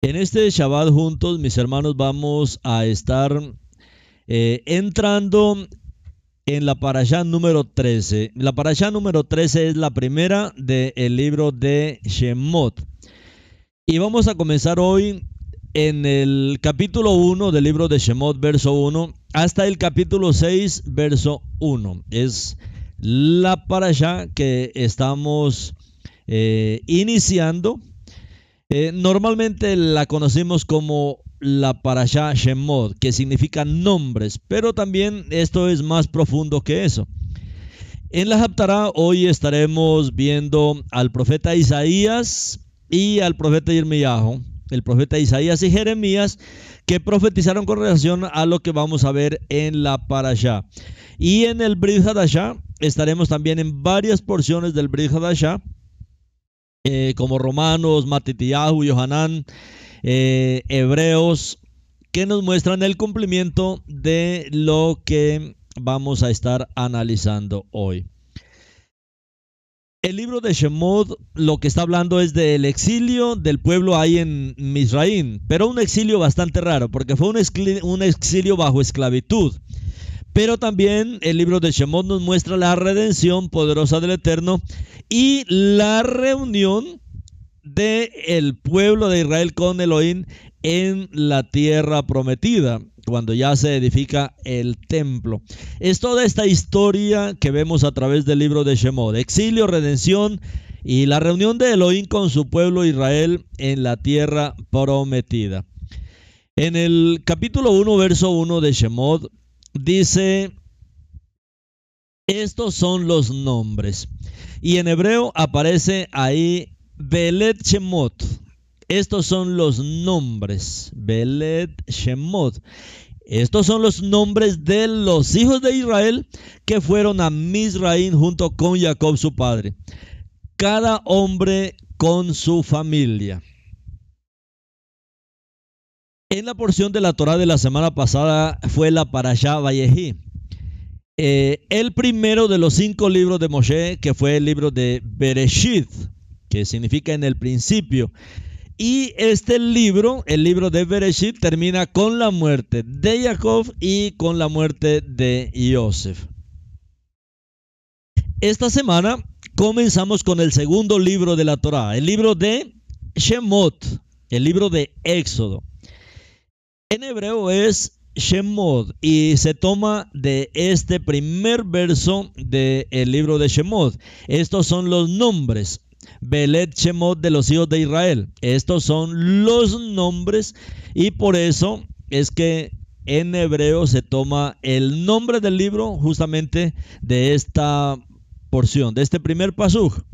En este Shabbat juntos, mis hermanos, vamos a estar eh, entrando en la parashá número 13. La parashá número 13 es la primera del libro de Shemot. Y vamos a comenzar hoy en el capítulo 1 del libro de Shemot, verso 1, hasta el capítulo 6, verso 1. Es la parashá que estamos eh, iniciando eh, normalmente la conocemos como la parasha Shemot, que significa nombres, pero también esto es más profundo que eso. En la Haftarah hoy estaremos viendo al profeta Isaías y al profeta Irmiyahu, el profeta Isaías y Jeremías, que profetizaron con relación a lo que vamos a ver en la parasha. Y en el Brit estaremos también en varias porciones del Brit eh, como Romanos, Matitiyahu, Yohanan, eh, Hebreos, que nos muestran el cumplimiento de lo que vamos a estar analizando hoy. El libro de Shemot lo que está hablando es del exilio del pueblo ahí en Misraín, pero un exilio bastante raro, porque fue un exilio bajo esclavitud. Pero también el libro de Shemot nos muestra la redención poderosa del Eterno y la reunión del el pueblo de Israel con Elohim en la tierra prometida, cuando ya se edifica el templo. Es toda esta historia que vemos a través del libro de Shemot, exilio, redención y la reunión de Elohim con su pueblo Israel en la tierra prometida. En el capítulo 1, verso 1 de Shemot, dice, estos son los nombres. Y en hebreo aparece ahí Belet Shemot. Estos son los nombres. Belet Shemot. Estos son los nombres de los hijos de Israel que fueron a Misraín junto con Jacob su padre. Cada hombre con su familia. En la porción de la Torah de la semana pasada fue la Parashá Vallejí. Eh, el primero de los cinco libros de Moshe, que fue el libro de Bereshit, que significa en el principio. Y este libro, el libro de Bereshit, termina con la muerte de Jacob y con la muerte de Yosef. Esta semana comenzamos con el segundo libro de la Torah, el libro de Shemot, el libro de Éxodo. En hebreo es Shemot y se toma de este primer verso del libro de Shemot. Estos son los nombres. Belet Shemot de los hijos de Israel. Estos son los nombres y por eso es que en hebreo se toma el nombre del libro justamente de esta porción, de este primer pasuk.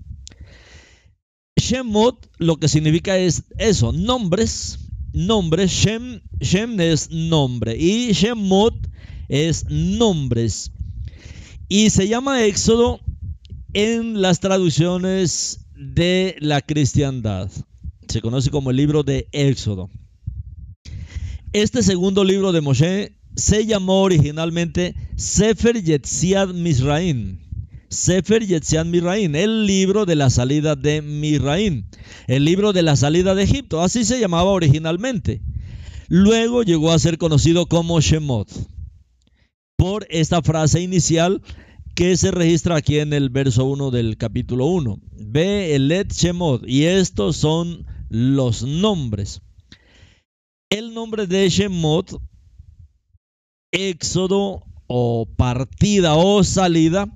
Shemot lo que significa es eso, nombres nombre, Shem, Shem es nombre y Shemot es nombres. Y se llama Éxodo en las traducciones de la cristiandad. Se conoce como el libro de Éxodo. Este segundo libro de Moshe se llamó originalmente Sefer Yetziad Misraim Sefer Yetzian Mirain, el libro de la salida de Mirain, el libro de la salida de Egipto, así se llamaba originalmente. Luego llegó a ser conocido como Shemot, por esta frase inicial que se registra aquí en el verso 1 del capítulo 1. Ve el Shemot, y estos son los nombres. El nombre de Shemot, éxodo o partida o salida,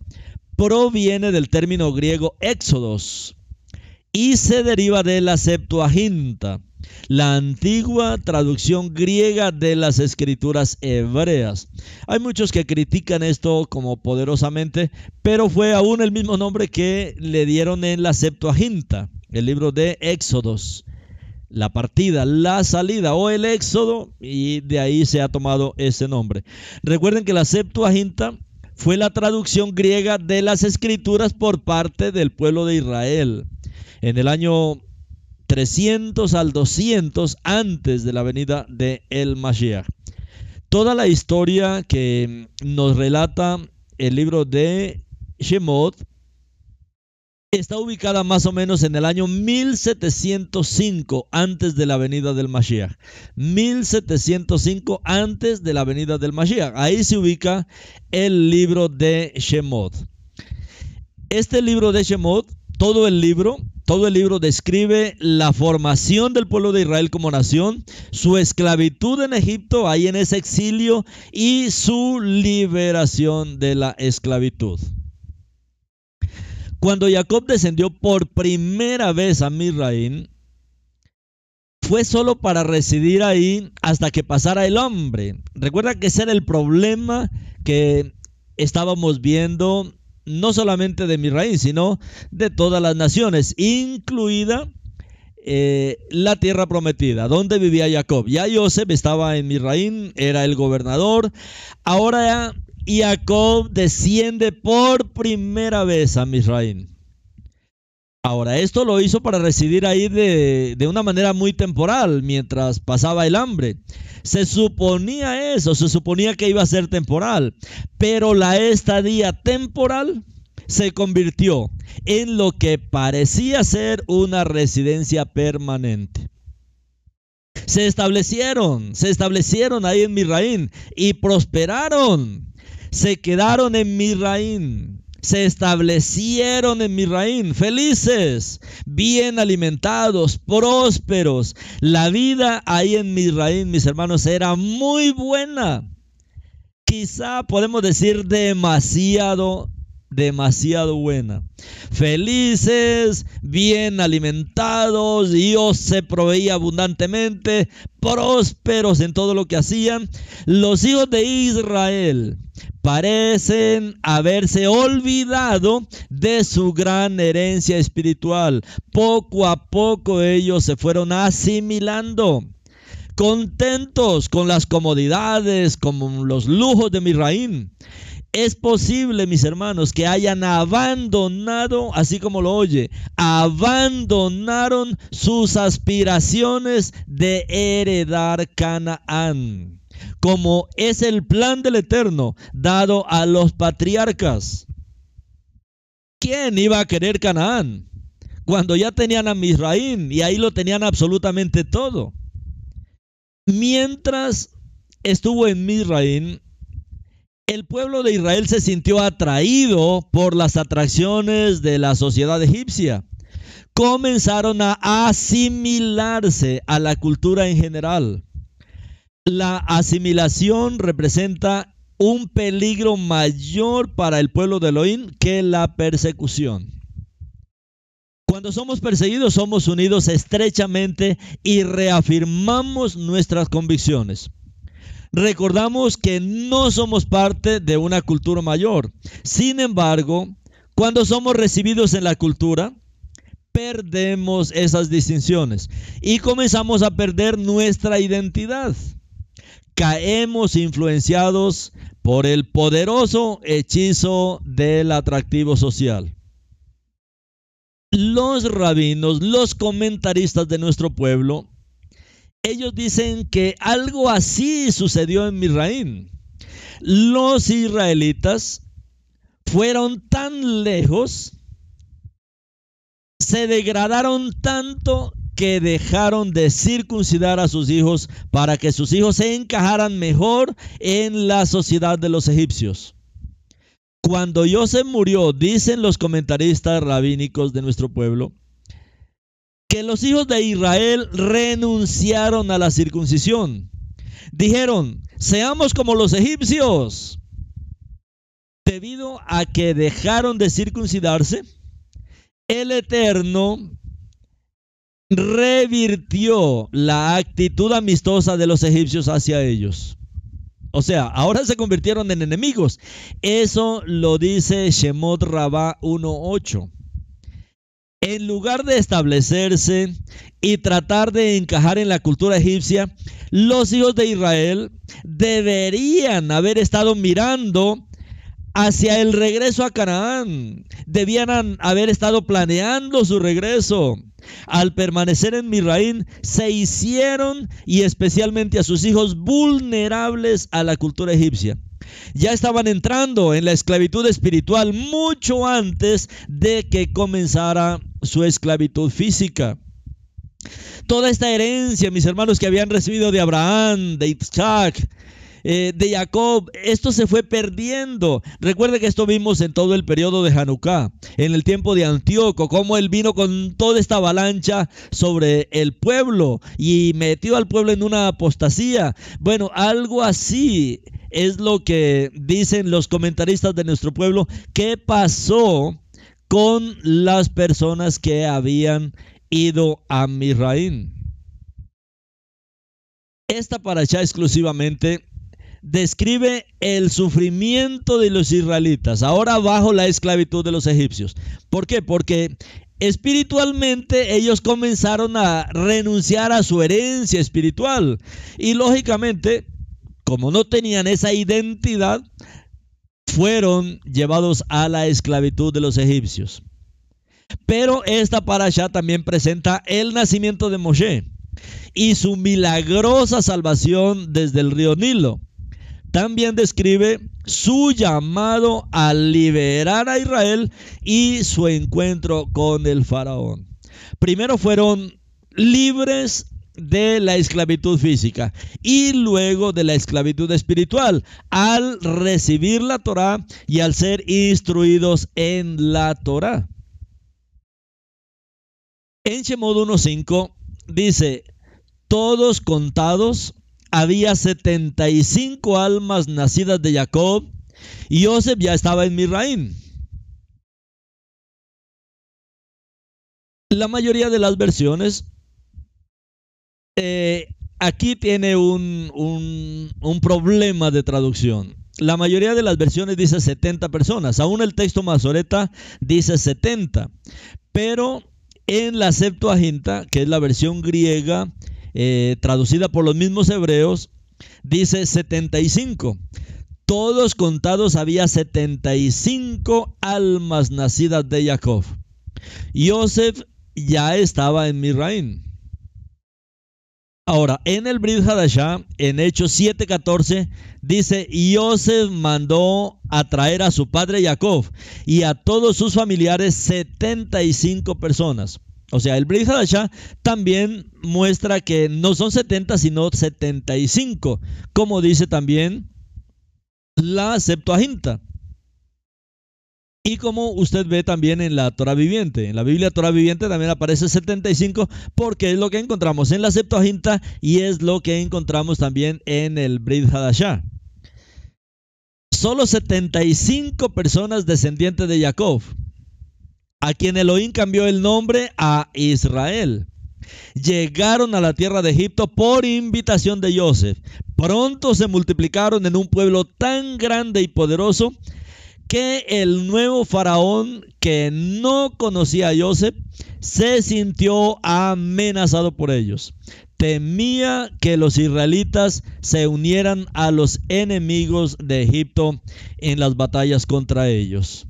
proviene del término griego éxodos y se deriva de la Septuaginta, la antigua traducción griega de las escrituras hebreas. Hay muchos que critican esto como poderosamente, pero fue aún el mismo nombre que le dieron en la Septuaginta, el libro de Éxodos. La partida, la salida o el éxodo, y de ahí se ha tomado ese nombre. Recuerden que la Septuaginta fue la traducción griega de las escrituras por parte del pueblo de Israel. En el año 300 al 200 antes de la venida de el Mashiach. Toda la historia que nos relata el libro de Shemot está ubicada más o menos en el año 1705 antes de la venida del Mashiach. 1705 antes de la venida del Mashiach. Ahí se ubica el libro de Shemot. Este libro de Shemot, todo el libro, todo el libro describe la formación del pueblo de Israel como nación, su esclavitud en Egipto, ahí en ese exilio, y su liberación de la esclavitud. Cuando Jacob descendió por primera vez a Misraín, fue solo para residir ahí hasta que pasara el hombre. Recuerda que ese era el problema que estábamos viendo no solamente de Misraín, sino de todas las naciones, incluida eh, la tierra prometida, donde vivía Jacob. Ya Joseph estaba en Misraín, era el gobernador. Ahora Jacob desciende por primera vez a Misraín. Ahora, esto lo hizo para residir ahí de, de, una manera muy temporal, mientras pasaba el hambre. Se suponía eso, se suponía que iba a ser temporal, pero la estadía temporal se convirtió en lo que parecía ser una residencia permanente. Se establecieron, se establecieron ahí en Misraín y prosperaron se quedaron en Misraín, se establecieron en Misraín, felices, bien alimentados, prósperos. La vida ahí en Misraín, mis hermanos, era muy buena. Quizá podemos decir demasiado demasiado buena. Felices, bien alimentados, Dios se proveía abundantemente, prósperos en todo lo que hacían. Los hijos de Israel parecen haberse olvidado de su gran herencia espiritual. Poco a poco ellos se fueron asimilando contentos con las comodidades, con los lujos de Misraín. Es posible, mis hermanos, que hayan abandonado, así como lo oye, abandonaron sus aspiraciones de heredar Canaán, como es el plan del Eterno dado a los patriarcas. ¿Quién iba a querer Canaán? Cuando ya tenían a Misraín y ahí lo tenían absolutamente todo. Mientras estuvo en Misraín, el pueblo de Israel se sintió atraído por las atracciones de la sociedad egipcia. Comenzaron a asimilarse a la cultura en general. La asimilación representa un peligro mayor para el pueblo de Elohim que la persecución. Cuando somos perseguidos somos unidos estrechamente y reafirmamos nuestras convicciones recordamos que no somos parte de una cultura mayor. Sin embargo, cuando somos recibidos en la cultura, perdemos esas distinciones y comenzamos a perder nuestra identidad. Caemos influenciados por el poderoso hechizo del atractivo social. Los rabinos, los comentaristas de nuestro pueblo, ellos dicen que algo así sucedió en Misraín. Los israelitas fueron tan lejos, se degradaron tanto que dejaron de circuncidar a sus hijos para que sus hijos se encajaran mejor en la sociedad de los egipcios. Cuando Joseph murió, dicen los comentaristas rabínicos de nuestro pueblo, que los hijos de Israel renunciaron a la circuncisión. Dijeron, seamos como los egipcios. Debido a que dejaron de circuncidarse, el Eterno revirtió la actitud amistosa de los egipcios hacia ellos. O sea, ahora se convirtieron en enemigos. Eso lo dice Shemot Rabá 1.8 en lugar de establecerse y tratar de encajar en la cultura egipcia, los hijos de Israel deberían haber estado mirando hacia el regreso a Canaán. Debían haber estado planeando su regreso. Al permanecer en Misraín, se hicieron y especialmente a sus hijos vulnerables a la cultura egipcia. ya estaban entrando en la esclavitud espiritual mucho antes de que comenzara su esclavitud física. Toda esta herencia, mis hermanos, que habían recibido de Abraham, de Isaac, eh, de Jacob, esto se fue perdiendo. Recuerde que esto vimos en todo el periodo de Hanukkah, en el tiempo de Antíoco, cómo él vino con toda esta avalancha sobre el pueblo y metió al pueblo en una apostasía. Bueno, algo así es lo que dicen los comentaristas de nuestro pueblo. ¿Qué pasó con las personas que habían ido a Misraín? Esta paracha exclusivamente describe el sufrimiento de los israelitas, ahora bajo la esclavitud de los egipcios. ¿Por qué? Porque espiritualmente ellos comenzaron a renunciar a su herencia espiritual y lógicamente, como no tenían esa identidad, fueron llevados a la esclavitud de los egipcios. Pero esta parasha también presenta el nacimiento de Moshe y su milagrosa salvación desde el río Nilo. También describe su llamado a liberar a Israel y su encuentro con el faraón. Primero fueron libres de la esclavitud física y luego de la esclavitud espiritual al recibir la Torah y al ser instruidos en la Torah. En Shemod 1.5 dice, todos contados había 75 almas nacidas de Jacob y Joseph ya estaba en Misraim. La mayoría de las versiones eh, aquí tiene un, un, problema de traducción. La mayoría de las versiones dice 70 personas, aún el texto Mazoreta dice 70, pero en la Septuaginta, que es la versión griega, eh, traducida por los mismos hebreos, dice 75. Todos contados había 75 almas nacidas de Jacob. Joseph ya estaba en Misraim. Ahora, en el Brit Hadashah, en Hechos 7:14, dice: Joseph mandó a traer a su padre Jacob y a todos sus familiares 75 personas. O sea, el Brit Hadashah también muestra que no son 70, sino 75, como dice también la Septuaginta. Y como usted ve también en la Torah viviente, en la Biblia Torah viviente también aparece 75 porque es lo que encontramos en la Septuaginta y es lo que encontramos también en el Brit Hadashah. Solo 75 personas descendientes de Jacob a quien Elohim cambió el nombre a Israel. Llegaron a la tierra de Egipto por invitación de Joseph. Pronto se multiplicaron en un pueblo tan grande y poderoso que el nuevo faraón que no conocía a Joseph se sintió amenazado por ellos. Temía que los israelitas se unieran a los enemigos de Egipto en las batallas contra ellos.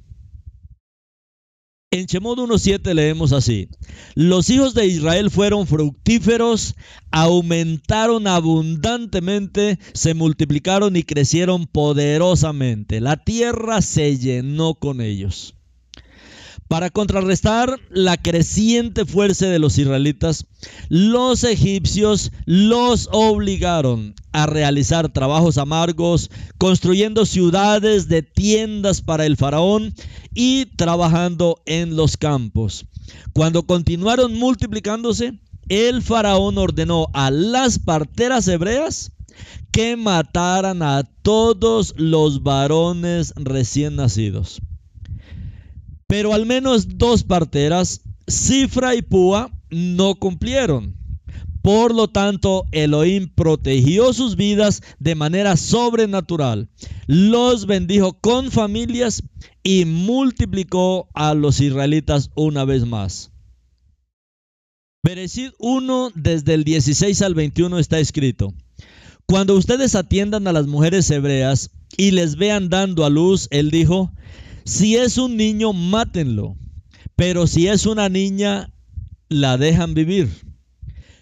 En Shemot 1.7 leemos así, los hijos de Israel fueron fructíferos, aumentaron abundantemente, se multiplicaron y crecieron poderosamente. La tierra se llenó con ellos. Para contrarrestar la creciente fuerza de los israelitas, los egipcios los obligaron a realizar trabajos amargos, construyendo ciudades de tiendas para el faraón y trabajando en los campos. Cuando continuaron multiplicándose, el faraón ordenó a las parteras hebreas que mataran a todos los varones recién nacidos. Pero al menos dos parteras, Cifra y Púa, no cumplieron. Por lo tanto, Elohim protegió sus vidas de manera sobrenatural, los bendijo con familias y multiplicó a los israelitas una vez más. Bereshit 1 desde el 16 al 21 está escrito. Cuando ustedes atiendan a las mujeres hebreas y les vean dando a luz, él dijo, si es un niño, mátenlo. Pero si es una niña, la dejan vivir.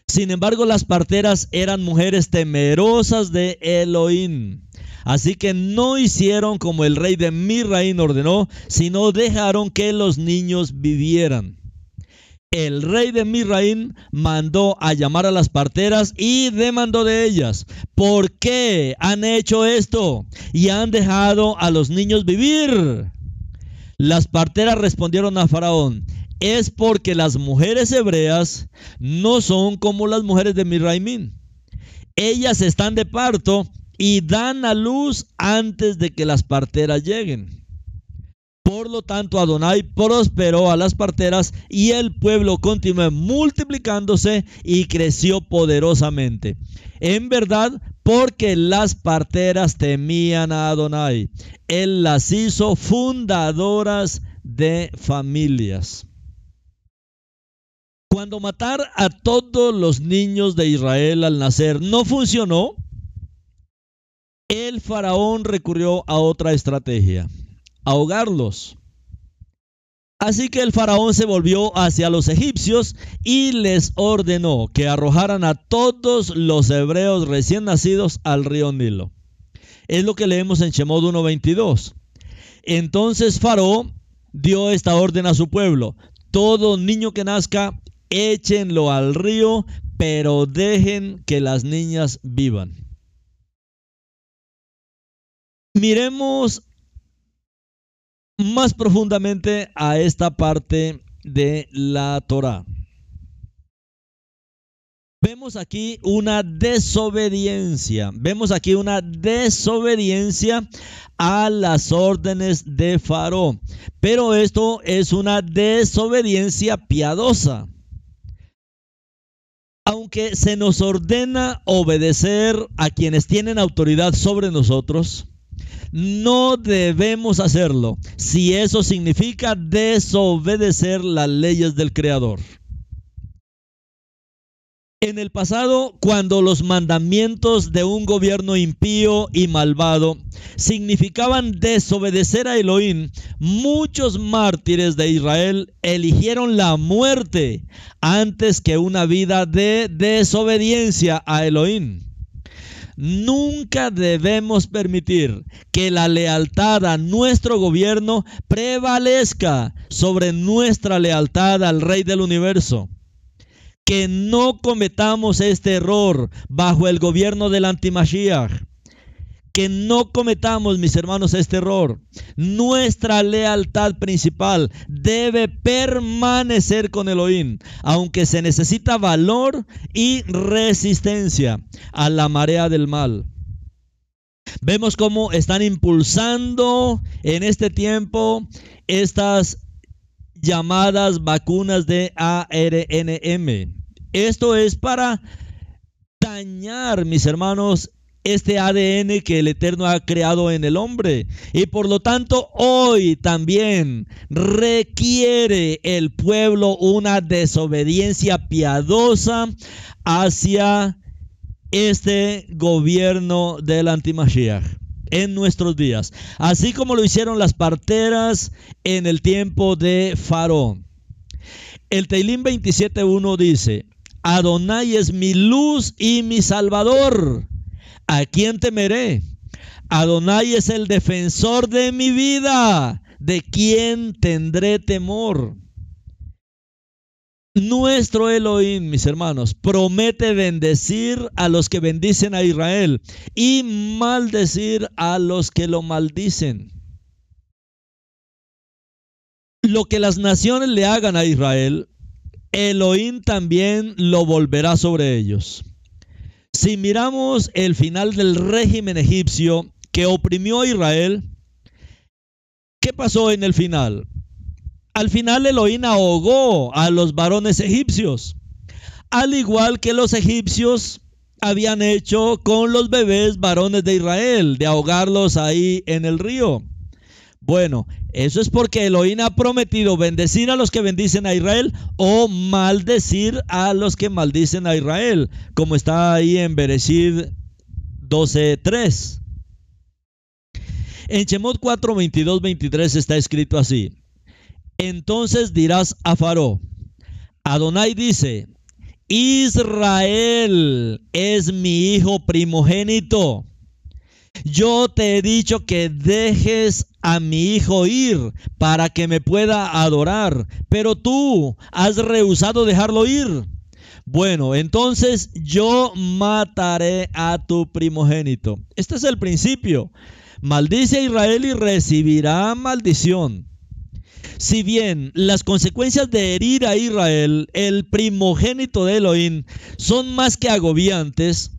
Sin embargo, las parteras eran mujeres temerosas de Elohim. Así que no hicieron como el rey de Misraín ordenó, sino dejaron que los niños vivieran. El rey de Misraín mandó a llamar a las parteras y demandó de ellas, ¿por qué han hecho esto y han dejado a los niños vivir? Las parteras respondieron a Faraón, es porque las mujeres hebreas no son como las mujeres de Misraimín. Ellas están de parto y dan a luz antes de que las parteras lleguen. Por lo tanto, Adonai prosperó a las parteras y el pueblo continuó multiplicándose y creció poderosamente. En verdad, porque las parteras temían a Adonai. Él las hizo fundadoras de familias. Cuando matar a todos los niños de Israel al nacer no funcionó, el faraón recurrió a otra estrategia, ahogarlos. Así que el faraón se volvió hacia los egipcios y les ordenó que arrojaran a todos los hebreos recién nacidos al río Nilo. Es lo que leemos en Shemot 1.22. Entonces Faraón dio esta orden a su pueblo. Todo niño que nazca échenlo al río, pero dejen que las niñas vivan. Miremos más profundamente a esta parte de la Torah. Vemos aquí una desobediencia, vemos aquí una desobediencia a las órdenes de Faraón, pero esto es una desobediencia piadosa aunque se nos ordena obedecer a quienes tienen autoridad sobre nosotros, no debemos hacerlo si eso significa desobedecer las leyes del Creador. En el pasado, cuando los mandamientos de un gobierno impío y malvado significaban desobedecer a Elohim, muchos mártires de Israel eligieron la muerte antes que una vida de desobediencia a Elohim. Nunca debemos permitir que la lealtad a nuestro gobierno prevalezca sobre nuestra lealtad al Rey del Universo que no cometamos este error bajo el gobierno del antimashiach. Que no cometamos, mis hermanos, este error. Nuestra lealtad principal debe permanecer con Elohim, aunque se necesita valor y resistencia a la marea del mal. Vemos cómo están impulsando en este tiempo estas llamadas vacunas de ARNM. Esto es para dañar, mis hermanos, este ADN que el Eterno ha creado en el hombre. Y por lo tanto, hoy también requiere el pueblo una desobediencia piadosa hacia este gobierno del antimashiach en nuestros días, así como lo hicieron las parteras en el tiempo de Faraón. El Teilín 27.1 dice, Adonai es mi luz y mi salvador. ¿A quién temeré? Adonai es el defensor de mi vida. ¿De quién tendré temor? Nuestro Elohim, mis hermanos, promete bendecir a los que bendicen a Israel y maldecir a los que lo maldicen. Lo que las naciones le hagan a Israel, Elohim también lo volverá sobre ellos. Si miramos el final del régimen egipcio que oprimió a Israel, ¿qué pasó en el final? Al final Elohim ahogó a los varones egipcios, al igual que los egipcios habían hecho con los bebés varones de Israel, de ahogarlos ahí en el río. Bueno, eso es porque Elohim ha prometido bendecir a los que bendicen a Israel o maldecir a los que maldicen a Israel, como está ahí en Bereshit 12:3. En Shemot 4, 22, 23 está escrito así. Entonces dirás a Faro, Adonai dice, Israel es mi hijo primogénito. Yo te he dicho que dejes a mi hijo ir para que me pueda adorar, pero tú has rehusado dejarlo ir. Bueno, entonces yo mataré a tu primogénito. Este es el principio. Maldice a Israel y recibirá maldición. Si bien las consecuencias de herir a Israel, el primogénito de Elohim, son más que agobiantes,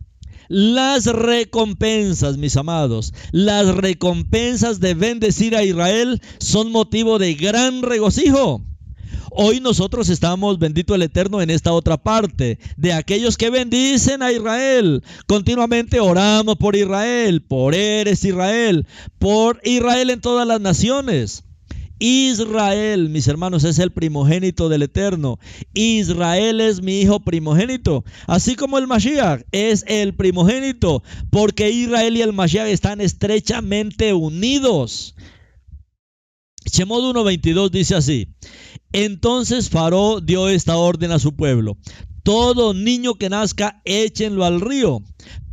las recompensas, mis amados, las recompensas de bendecir a Israel son motivo de gran regocijo. Hoy nosotros estamos, bendito el Eterno, en esta otra parte, de aquellos que bendicen a Israel. Continuamente oramos por Israel, por eres Israel, por Israel en todas las naciones. Israel, mis hermanos, es el primogénito del Eterno. Israel es mi hijo primogénito. Así como el Mashiach es el primogénito, porque Israel y el Mashiach están estrechamente unidos. Shemot 1.22 dice así. Entonces Faró dio esta orden a su pueblo. Todo niño que nazca, échenlo al río,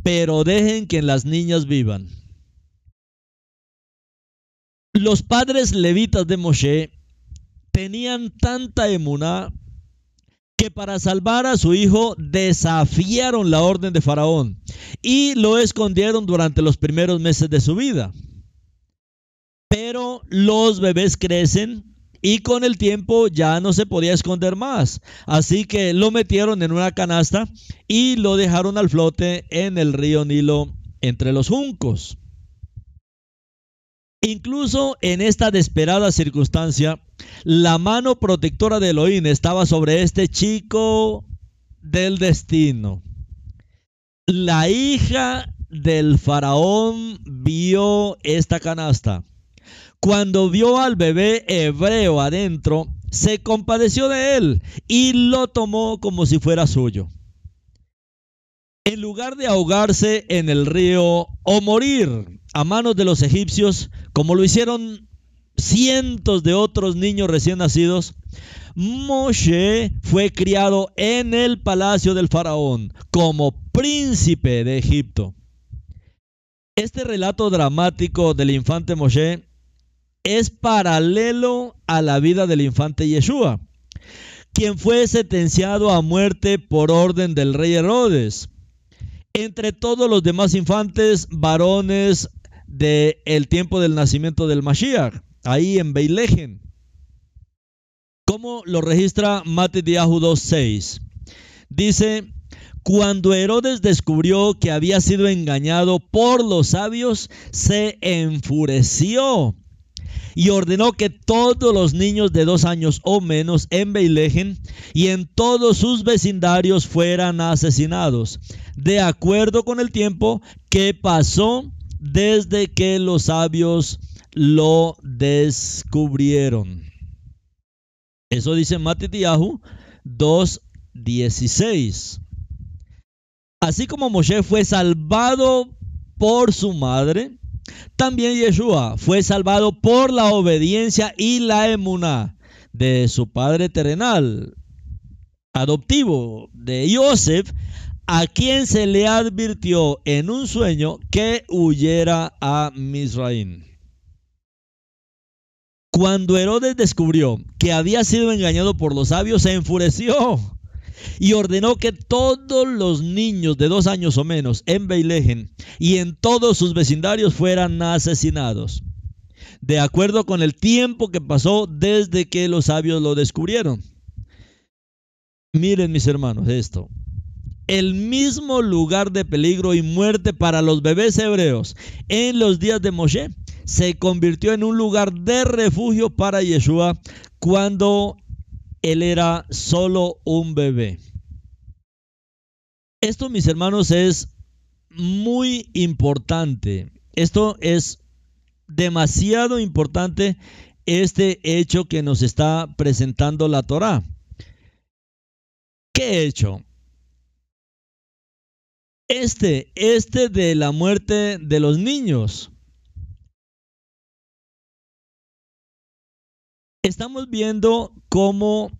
pero dejen que las niñas vivan. Los padres levitas de Moshe tenían tanta emuná que para salvar a su hijo desafiaron la orden de Faraón y lo escondieron durante los primeros meses de su vida. Pero los bebés crecen y con el tiempo ya no se podía esconder más. Así que lo metieron en una canasta y lo dejaron al flote en el río Nilo entre los juncos. Incluso en esta desesperada circunstancia, la mano protectora de Elohim estaba sobre este chico del destino. La hija del faraón vio esta canasta. Cuando vio al bebé hebreo adentro, se compadeció de él y lo tomó como si fuera suyo. En lugar de ahogarse en el río o morir a manos de los egipcios, como lo hicieron cientos de otros niños recién nacidos, Moshe fue criado en el palacio del faraón como príncipe de Egipto. Este relato dramático del infante Moshe es paralelo a la vida del infante Yeshua, quien fue sentenciado a muerte por orden del rey Herodes. Entre todos los demás infantes varones del el tiempo del nacimiento del Mashiach, ahí en Beilejen. ¿Cómo lo registra Matediahu 2.6? Dice, cuando Herodes descubrió que había sido engañado por los sabios, se enfureció y ordenó que todos los niños de dos años o menos en Beilejen y en todos sus vecindarios fueran asesinados, de acuerdo con el tiempo que pasó desde que los sabios lo descubrieron. Eso dice Matitiahu 2.16. Así como Moshe fue salvado por su madre, también Yeshua fue salvado por la obediencia y la emuná de su padre terrenal, adoptivo de Joseph, a quien se le advirtió en un sueño que huyera a Misraim. Cuando Herodes descubrió que había sido engañado por los sabios, se enfureció y ordenó que todos los niños de dos años o menos en Beilejen y en todos sus vecindarios fueran asesinados, de acuerdo con el tiempo que pasó desde que los sabios lo descubrieron. Miren mis hermanos esto el mismo lugar de peligro y muerte para los bebés hebreos en los días de Moshe se convirtió en un lugar de refugio para Yeshua cuando él era solo un bebé. Esto, mis hermanos, es muy importante. Esto es demasiado importante, este hecho que nos está presentando la Torah. ¿Qué hecho? Este, este de la muerte de los niños. Estamos viendo cómo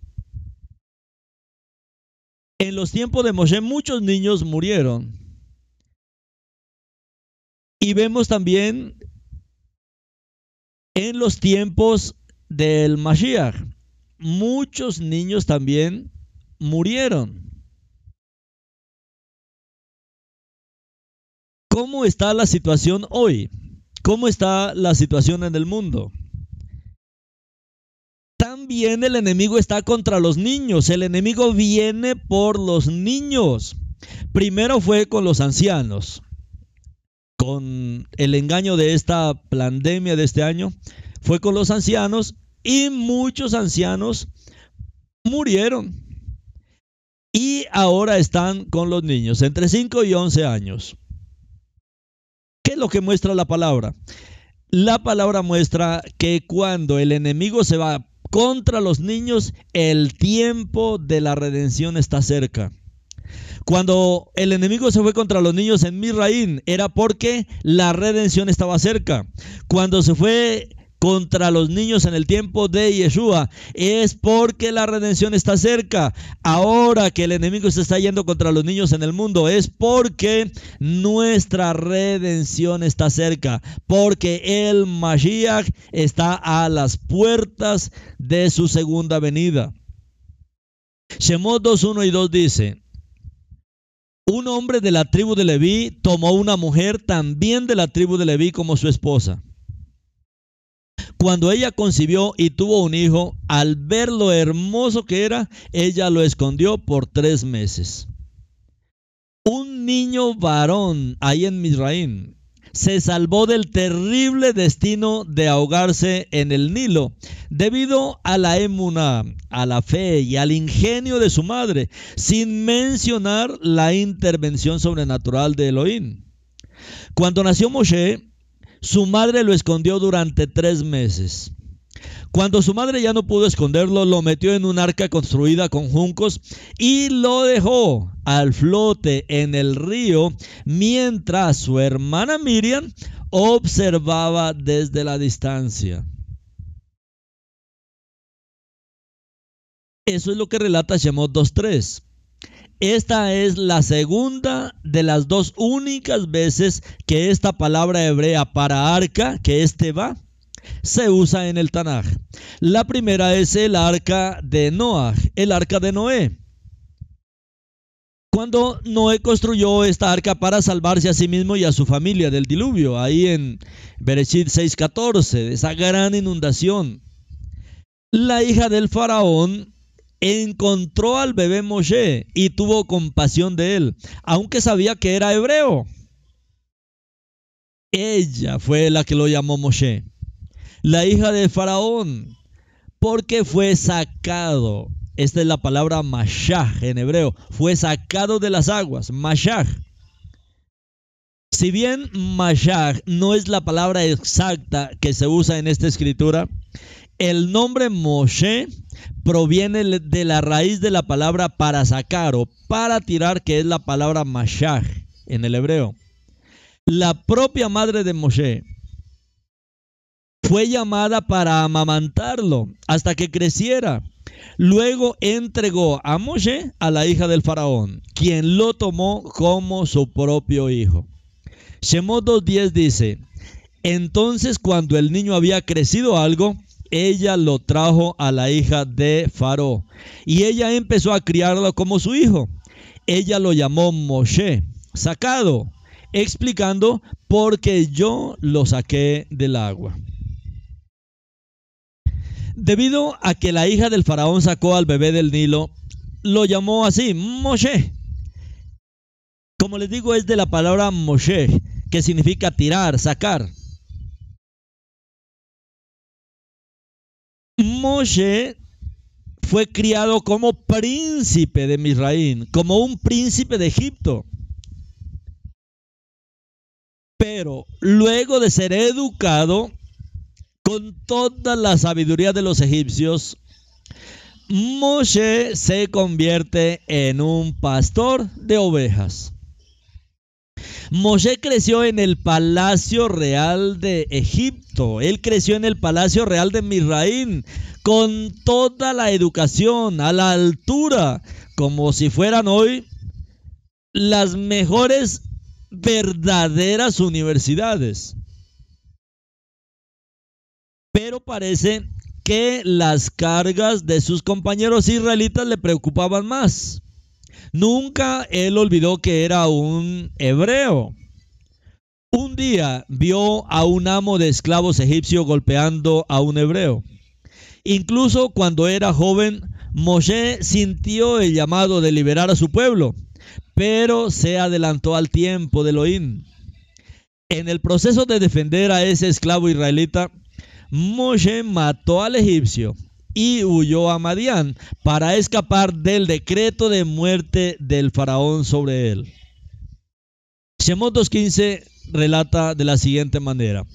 En los tiempos de Moshe muchos niños murieron. Y vemos también en los tiempos del Mashiach, muchos niños también murieron. ¿Cómo está la situación hoy? ¿Cómo está la situación en el mundo? También el enemigo está contra los niños. El enemigo viene por los niños. Primero fue con los ancianos. Con el engaño de esta pandemia de este año, fue con los ancianos y muchos ancianos murieron. Y ahora están con los niños, entre 5 y 11 años. ¿Qué es lo que muestra la palabra? La palabra muestra que cuando el enemigo se va contra los niños, el tiempo de la redención está cerca. Cuando el enemigo se fue contra los niños en Misraín, era porque la redención estaba cerca. Cuando se fue contra los niños en el tiempo de Yeshua es porque la redención está cerca. Ahora que el enemigo se está yendo contra los niños en el mundo es porque nuestra redención está cerca, porque el Mashiach está a las puertas de su segunda venida. Shemot 2, 1 y 2 dice, un hombre de la tribu de Leví tomó una mujer también de la tribu de Leví como su esposa. Cuando ella concibió y tuvo un hijo, al ver lo hermoso que era, ella lo escondió por tres meses. Un niño varón ahí en Misraim se salvó del terrible destino de ahogarse en el Nilo, debido a la emuna, a la fe y al ingenio de su madre, sin mencionar la intervención sobrenatural de Elohim. Cuando nació Moshe, su madre lo escondió durante tres meses. Cuando su madre ya no pudo esconderlo, lo metió en un arca construida con juncos y lo dejó al flote en el río mientras su hermana Miriam observaba desde la distancia. Eso es lo que relata Shemot 2.3. Esta es la segunda de las dos únicas veces que esta palabra hebrea para arca, que este va, se usa en el Tanaj. La primera es el arca de Noah, el arca de Noé. Cuando Noé construyó esta arca para salvarse a sí mismo y a su familia del diluvio, ahí en Bereshit 6:14, de esa gran inundación. La hija del faraón encontró al bebé Moshe y tuvo compasión de él, aunque sabía que era hebreo. Ella fue la que lo llamó Moshe, la hija de Faraón, porque fue sacado. Esta es la palabra Mashach en hebreo. Fue sacado de las aguas. Mashach. Si bien Mashach no es la palabra exacta que se usa en esta escritura, el nombre Moshe proviene de la raíz de la palabra para sacar o para tirar, que es la palabra mashach en el hebreo. La propia madre de Moshe fue llamada para amamantarlo hasta que creciera. Luego entregó a Moshe a la hija del faraón, quien lo tomó como su propio hijo. Shemot 2.10 dice, entonces cuando el niño había crecido algo, ella lo trajo a la hija de Faro y ella empezó a criarlo como su hijo. Ella lo llamó Moshe, sacado, explicando porque yo lo saqué del agua. Debido a que la hija del faraón sacó al bebé del Nilo, lo llamó así, Moshe. Como les digo, es de la palabra Moshe, que significa tirar, sacar. Moshe fue criado como príncipe de Misraín, como un príncipe de Egipto. Pero luego de ser educado con toda la sabiduría de los egipcios, Moshe se convierte en un pastor de ovejas. Moshe creció en el palacio real de Egipto. Él creció en el palacio real de Misraín con toda la educación a la altura, como si fueran hoy las mejores verdaderas universidades. Pero parece que las cargas de sus compañeros israelitas le preocupaban más. Nunca él olvidó que era un hebreo. Un día vio a un amo de esclavos egipcio golpeando a un hebreo. Incluso cuando era joven, Moshe sintió el llamado de liberar a su pueblo, pero se adelantó al tiempo de Elohim. En el proceso de defender a ese esclavo israelita, Moshe mató al egipcio y huyó a Madián para escapar del decreto de muerte del faraón sobre él. Shemot 2.15 relata de la siguiente manera.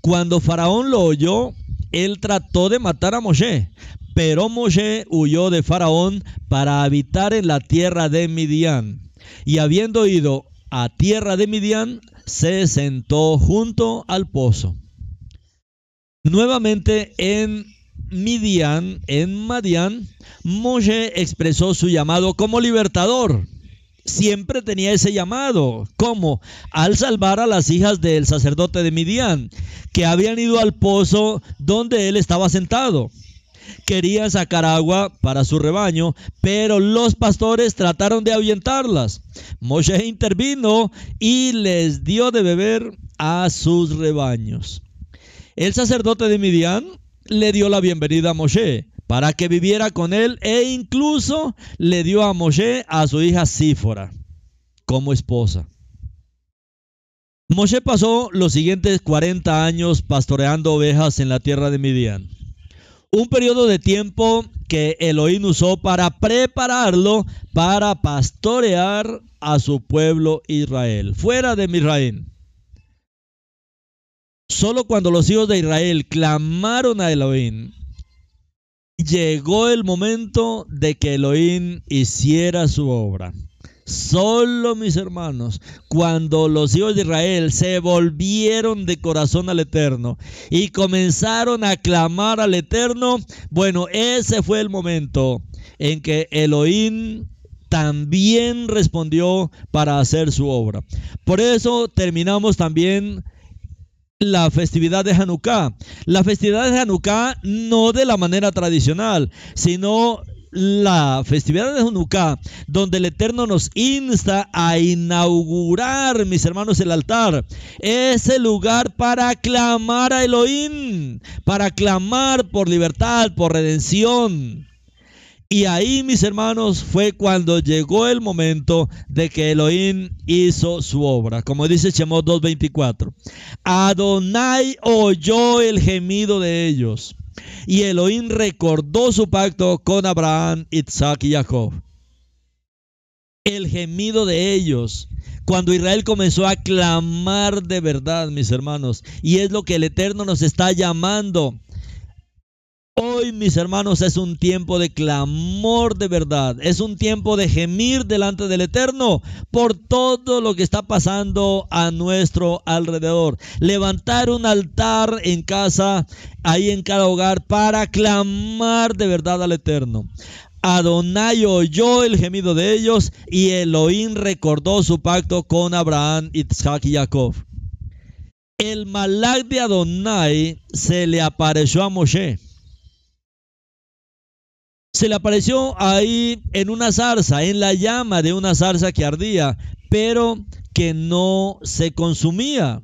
Cuando faraón lo oyó, él trató de matar a Moshe, pero Moshe huyó de faraón para habitar en la tierra de Midian. Y habiendo ido a tierra de Midian, se sentó junto al pozo. Nuevamente en Midian, en Madian, Moshe expresó su llamado como libertador. Siempre tenía ese llamado, como al salvar a las hijas del sacerdote de Midian, que habían ido al pozo donde él estaba sentado. Querían sacar agua para su rebaño, pero los pastores trataron de ahuyentarlas. Moshe intervino y les dio de beber a sus rebaños. El sacerdote de Midian le dio la bienvenida a Moshe para que viviera con él e incluso le dio a Moshe a su hija Sífora como esposa. Moshe pasó los siguientes 40 años pastoreando ovejas en la tierra de Midian. Un periodo de tiempo que Elohim usó para prepararlo para pastorear a su pueblo Israel, fuera de Misraim. Solo cuando los hijos de Israel clamaron a Elohim, llegó el momento de que Elohim hiciera su obra. Solo mis hermanos, cuando los hijos de Israel se volvieron de corazón al Eterno y comenzaron a clamar al Eterno, bueno, ese fue el momento en que Elohim también respondió para hacer su obra. Por eso terminamos también la festividad de Hanukkah. La festividad de Hanukkah no de la manera tradicional, sino la festividad de Hanukkah, donde el Eterno nos insta a inaugurar, mis hermanos, el altar. Ese lugar para clamar a Elohim, para clamar por libertad, por redención. Y ahí, mis hermanos, fue cuando llegó el momento de que Elohim hizo su obra. Como dice Shemot 2.24. Adonai oyó el gemido de ellos. Y Elohim recordó su pacto con Abraham, Isaac y Jacob. El gemido de ellos. Cuando Israel comenzó a clamar de verdad, mis hermanos. Y es lo que el Eterno nos está llamando Hoy, mis hermanos, es un tiempo de clamor de verdad. Es un tiempo de gemir delante del Eterno por todo lo que está pasando a nuestro alrededor. Levantar un altar en casa, ahí en cada hogar, para clamar de verdad al Eterno. Adonai oyó el gemido de ellos y Elohim recordó su pacto con Abraham, Isaac y Jacob. El malak de Adonai se le apareció a Moshe se le apareció ahí en una zarza, en la llama de una zarza que ardía, pero que no se consumía.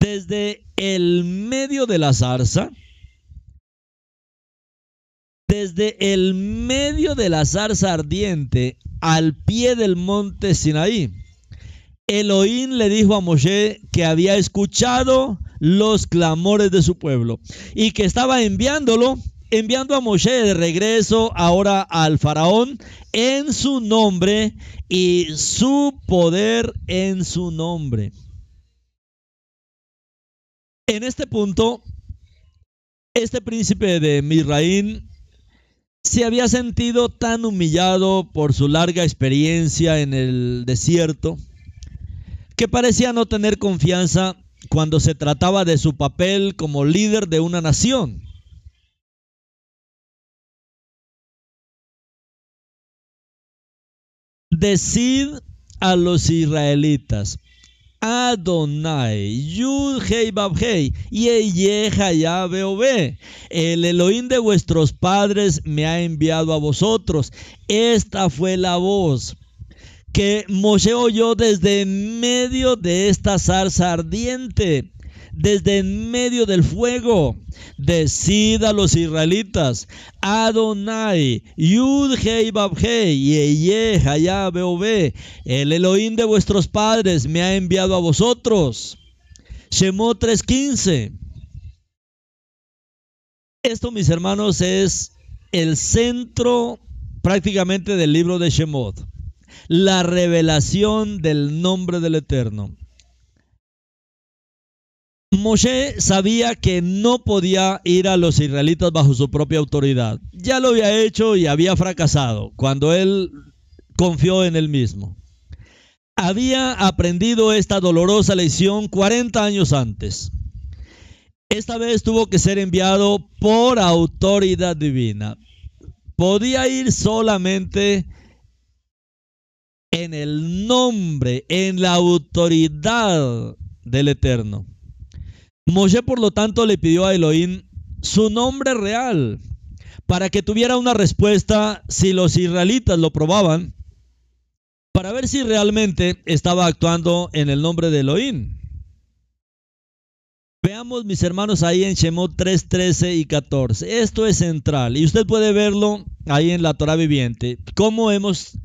Desde el medio de la zarza, desde el medio de la zarza ardiente al pie del monte Sinaí, Elohim le dijo a Moshe que había escuchado los clamores de su pueblo y que estaba enviándolo, enviando a Moshe de regreso ahora al faraón en su nombre y su poder en su nombre. En este punto, este príncipe de Misraín se había sentido tan humillado por su larga experiencia en el desierto que parecía no tener confianza cuando se trataba de su papel como líder de una nación. Decid a los israelitas, Adonai, Yud Hei Bab Hei. El Elohim de vuestros padres me ha enviado a vosotros. Esta fue la voz que Moshe oyó desde medio de esta zarza ardiente desde en medio del fuego. Decid a los israelitas, Adonai, Yud Hei Bab Hei, el Elohim de vuestros padres me ha enviado a vosotros. Shemot 3:15. Esto, mis hermanos, es el centro prácticamente del libro de Shemot. La revelación del nombre del Eterno. Moshe sabía que no podía ir a los israelitas bajo su propia autoridad. Ya lo había hecho y había fracasado cuando él confió en él mismo. Había aprendido esta dolorosa lección 40 años antes. Esta vez tuvo que ser enviado por autoridad divina. Podía ir solamente en el nombre, en la autoridad del Eterno. Moshe, por lo tanto, le pidió a Elohim su nombre real para que tuviera una respuesta si los israelitas lo probaban, para ver si realmente estaba actuando en el nombre de Elohim. Veamos, mis hermanos, ahí en Shemot 3, 13 y 14. Esto es central y usted puede verlo ahí en la Torah viviente. Cómo hemos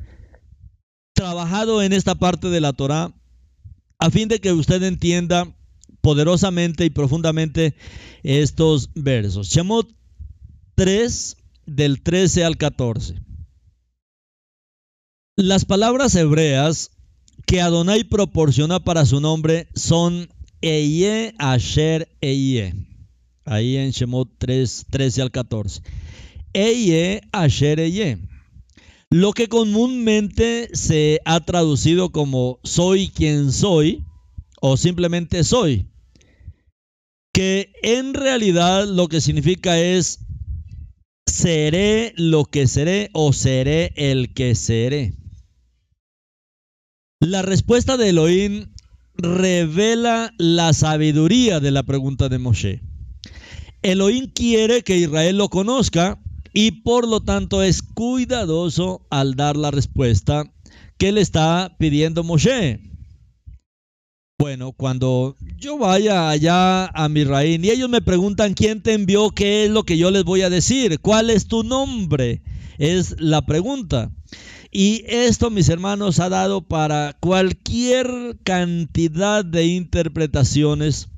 trabajado en esta parte de la Torah a fin de que usted entienda poderosamente y profundamente estos versos. Shemot 3 del 13 al 14. Las palabras hebreas que Adonai proporciona para su nombre son Eye, Asher, Eye. Ahí en Shemot 3, 13 al 14. Eye, Asher, Eye. Lo que comúnmente se ha traducido como soy quien soy o simplemente soy que en realidad lo que significa es seré lo que seré o seré el que seré. La respuesta de Elohim revela la sabiduría de la pregunta de Moshe. Elohim quiere que Israel lo conozca y por lo tanto es cuidadoso al dar la respuesta que le está pidiendo Moshe. Bueno, cuando yo vaya allá a mi raíz y ellos me preguntan quién te envió, qué es lo que yo les voy a decir, cuál es tu nombre, es la pregunta. Y esto, mis hermanos, ha dado para cualquier cantidad de interpretaciones,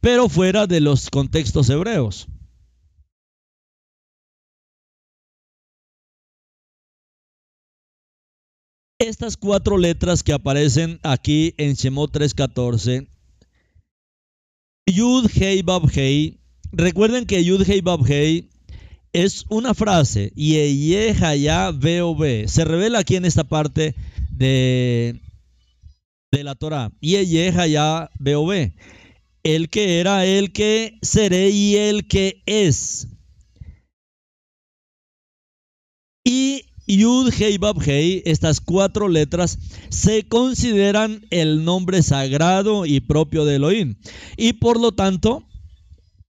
pero fuera de los contextos hebreos. Estas cuatro letras que aparecen aquí en Shemot 3.14, Yud Hei Bab Hei, recuerden que Yud Hei Bab Hei es una frase, y ya veo ve, se revela aquí en esta parte de, de la Torah, y ya veo ve, el que era, el que seré y el que es. Y Yud Hei Bab Hei, estas cuatro letras, se consideran el nombre sagrado y propio de Elohim. Y por lo tanto,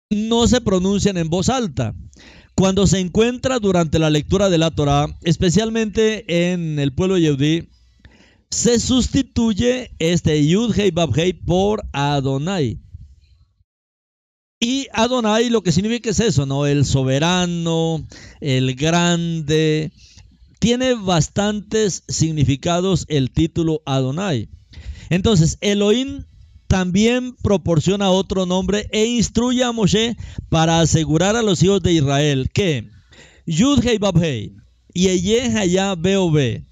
no se pronuncian en voz alta. Cuando se encuentra durante la lectura de la Torah, especialmente en el pueblo yudí, se sustituye este Yud Hei Bab Hei por Adonai. Y Adonai lo que significa es eso, ¿no? El soberano, el grande, tiene bastantes significados el título Adonai. Entonces, Elohim también proporciona otro nombre e instruye a Moshe para asegurar a los hijos de Israel que Yud Hei Bab Hei y Eye Haya Beobe,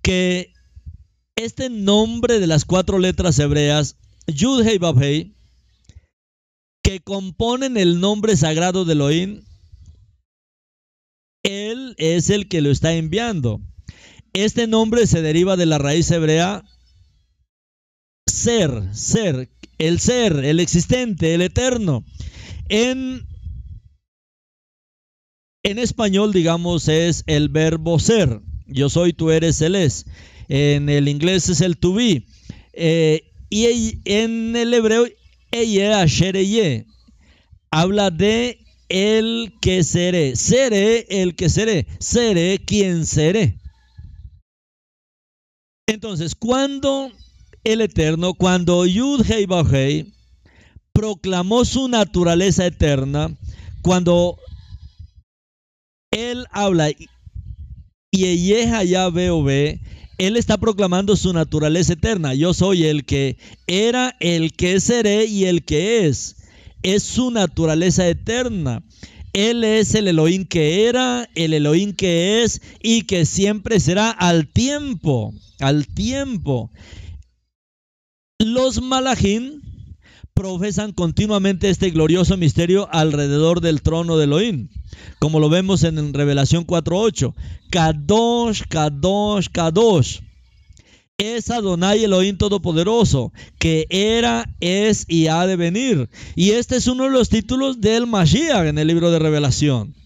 que este nombre de las cuatro letras hebreas, Yud Hei Bab Hei, que componen el nombre sagrado de Elohim, Él es el que lo está enviando. Este nombre se deriva de la raíz hebrea ser, ser, el ser, el existente, el eterno. En, en español, digamos, es el verbo ser. Yo soy, tú eres, él es. En el inglés es el to be. Eh, y en el hebreo, eye, asher, habla de el que seré. Seré el que seré. Seré quien seré. Entonces, cuando el Eterno, cuando Yud Hei Hei proclamó su naturaleza eterna, cuando él habla y Eyeja ya veo ve, él está proclamando su naturaleza eterna. Yo soy el que era, el que seré y el que es. Es su naturaleza eterna. Él es el Elohim que era, el Elohim que es y que siempre será al tiempo, al tiempo. Los malachim profesan continuamente este glorioso misterio alrededor del trono de Elohim, como lo vemos en Revelación 4.8. Kadosh, Kadosh, Kadosh. Es Adonai Elohim Todopoderoso, que era, es y ha de venir. Y este es uno de los títulos del Mashiach en el libro de Revelación.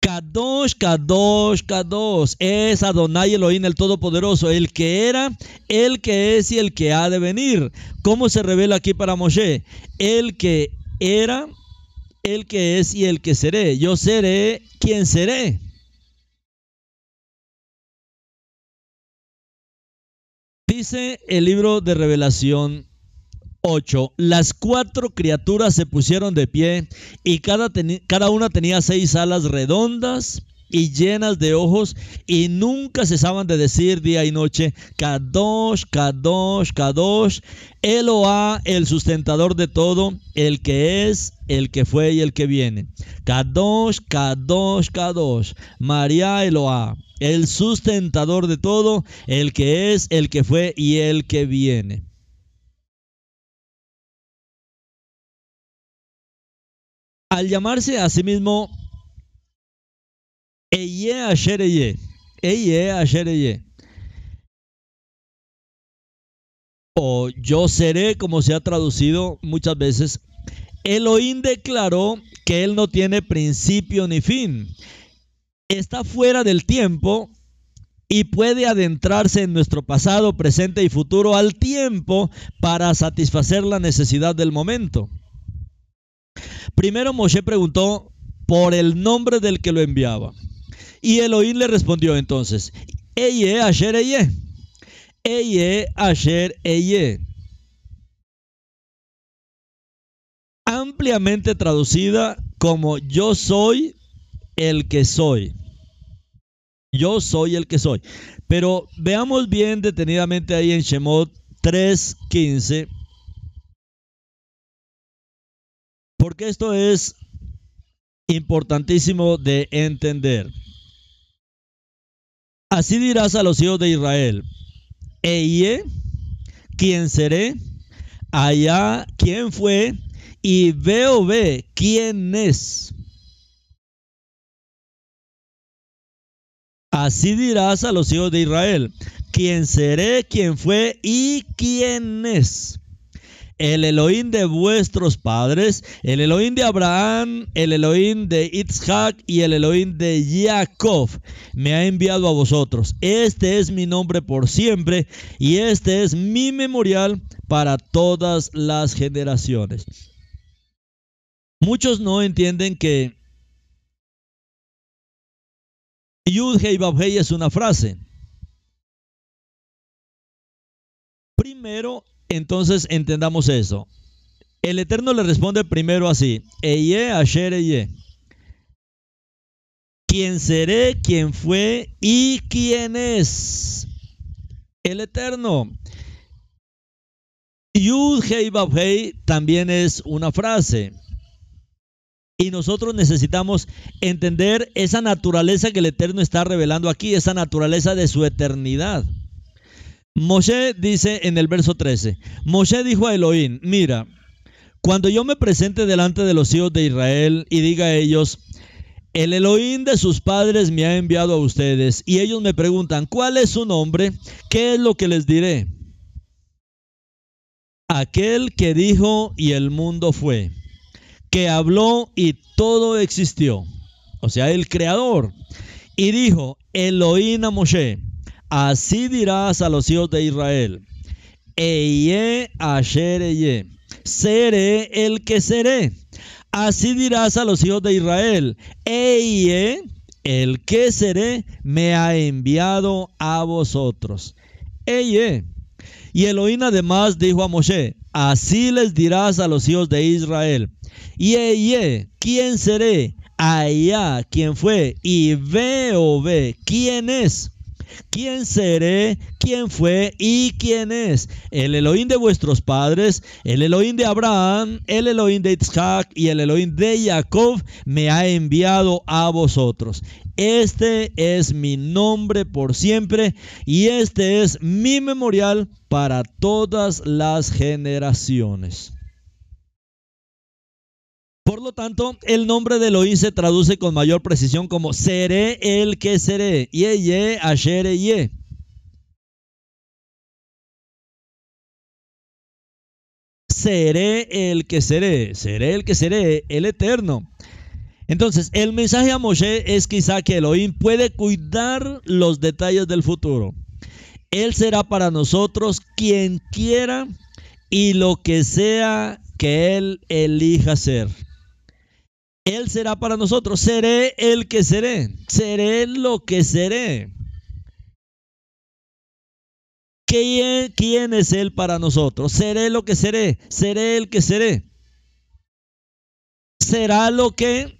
Kadosh, Kadosh, Kadosh. Es Adonai Elohim el Todopoderoso, el que era, el que es y el que ha de venir. ¿Cómo se revela aquí para Moshe? El que era, el que es y el que seré. Yo seré quien seré. Dice el libro de Revelación 8. Las cuatro criaturas se pusieron de pie y cada, cada, una tenía seis alas redondas y llenas de ojos y nunca cesaban de decir día y noche, Kadosh, Kadosh, Kadosh, Eloah, el sustentador de todo, el que es, el que fue y el que viene. Kadosh, Kadosh, Kadosh, María Eloah, el sustentador de todo, el que es, el que fue y el que viene. al llamarse a sí mismo Eye Asher Eye, Eye Asher Eye, o yo seré, como se ha traducido muchas veces, Elohim declaró que él no tiene principio ni fin. Está fuera del tiempo y puede adentrarse en nuestro pasado, presente y futuro al tiempo para satisfacer la necesidad del momento. Primero Moshe preguntó por el nombre del que lo enviaba. Y Elohim le respondió entonces, Eye Asher Eye. Eye Asher Eye. Ampliamente traducida como yo soy el que soy. Yo soy el que soy. Pero veamos bien detenidamente ahí en Shemot 3.15 Porque esto es importantísimo de entender. Así dirás a los hijos de Israel, Eye, ¿quién seré? Allá, ¿quién fue? Y veo, ve, ¿quién es? Así dirás a los hijos de Israel, ¿quién seré? ¿Quién fue? ¿Y quién es? El Elohim de vuestros padres, el Elohim de Abraham, el Elohim de Isaac y el Elohim de Jacob, me ha enviado a vosotros. Este es mi nombre por siempre y este es mi memorial para todas las generaciones. Muchos no entienden que Yud Hei Hei es una frase. Primero, entonces entendamos eso. El Eterno le responde primero así: Eye, Asher, Eye. ¿Quién seré, quién fue y quién es? El Eterno. Yud Hei Hei también es una frase. Y nosotros necesitamos entender esa naturaleza que el Eterno está revelando aquí, esa naturaleza de su eternidad. Moshe dice en el verso 13, Moshe dijo a Elohim, mira, cuando yo me presente delante de los hijos de Israel y diga a ellos, el Elohim de sus padres me ha enviado a ustedes y ellos me preguntan, ¿cuál es su nombre? ¿Qué es lo que les diré? Aquel que dijo y el mundo fue, que habló y todo existió, o sea, el creador. Y dijo, Elohim a Moshe, así dirás a los hijos de Israel, Eye asher eye, seré el que seré Así dirás a los hijos de Israel, Eye, el que seré, me ha enviado a vosotros. Eye. Y Elohim además dijo a Moshe, así les dirás a los hijos de Israel, Eye, ¿quién seré? Allá, ¿quién fue? Y ve o ve, ¿quién es? ¿Quién seré? ¿Quién fue? ¿Y quién es? El Elohim de vuestros padres, el Elohim de Abraham, el Elohim de Isaac y el Elohim de Jacob me ha enviado a vosotros. Este es mi nombre por siempre y este es mi memorial para todas las generaciones. Por lo tanto, el nombre de Elohim se traduce con mayor precisión como seré el que seré. Ye, ye, asher, ye. Seré el que seré, seré el que seré, el eterno. Entonces, el mensaje a Moshe es quizá que Elohim puede cuidar los detalles del futuro. Él será para nosotros quien quiera y lo que sea que Él elija ser. Él será para nosotros. Seré el que seré. Seré lo que seré. ¿Quién, es Él para nosotros? Seré lo que seré. Seré el que seré. Será lo que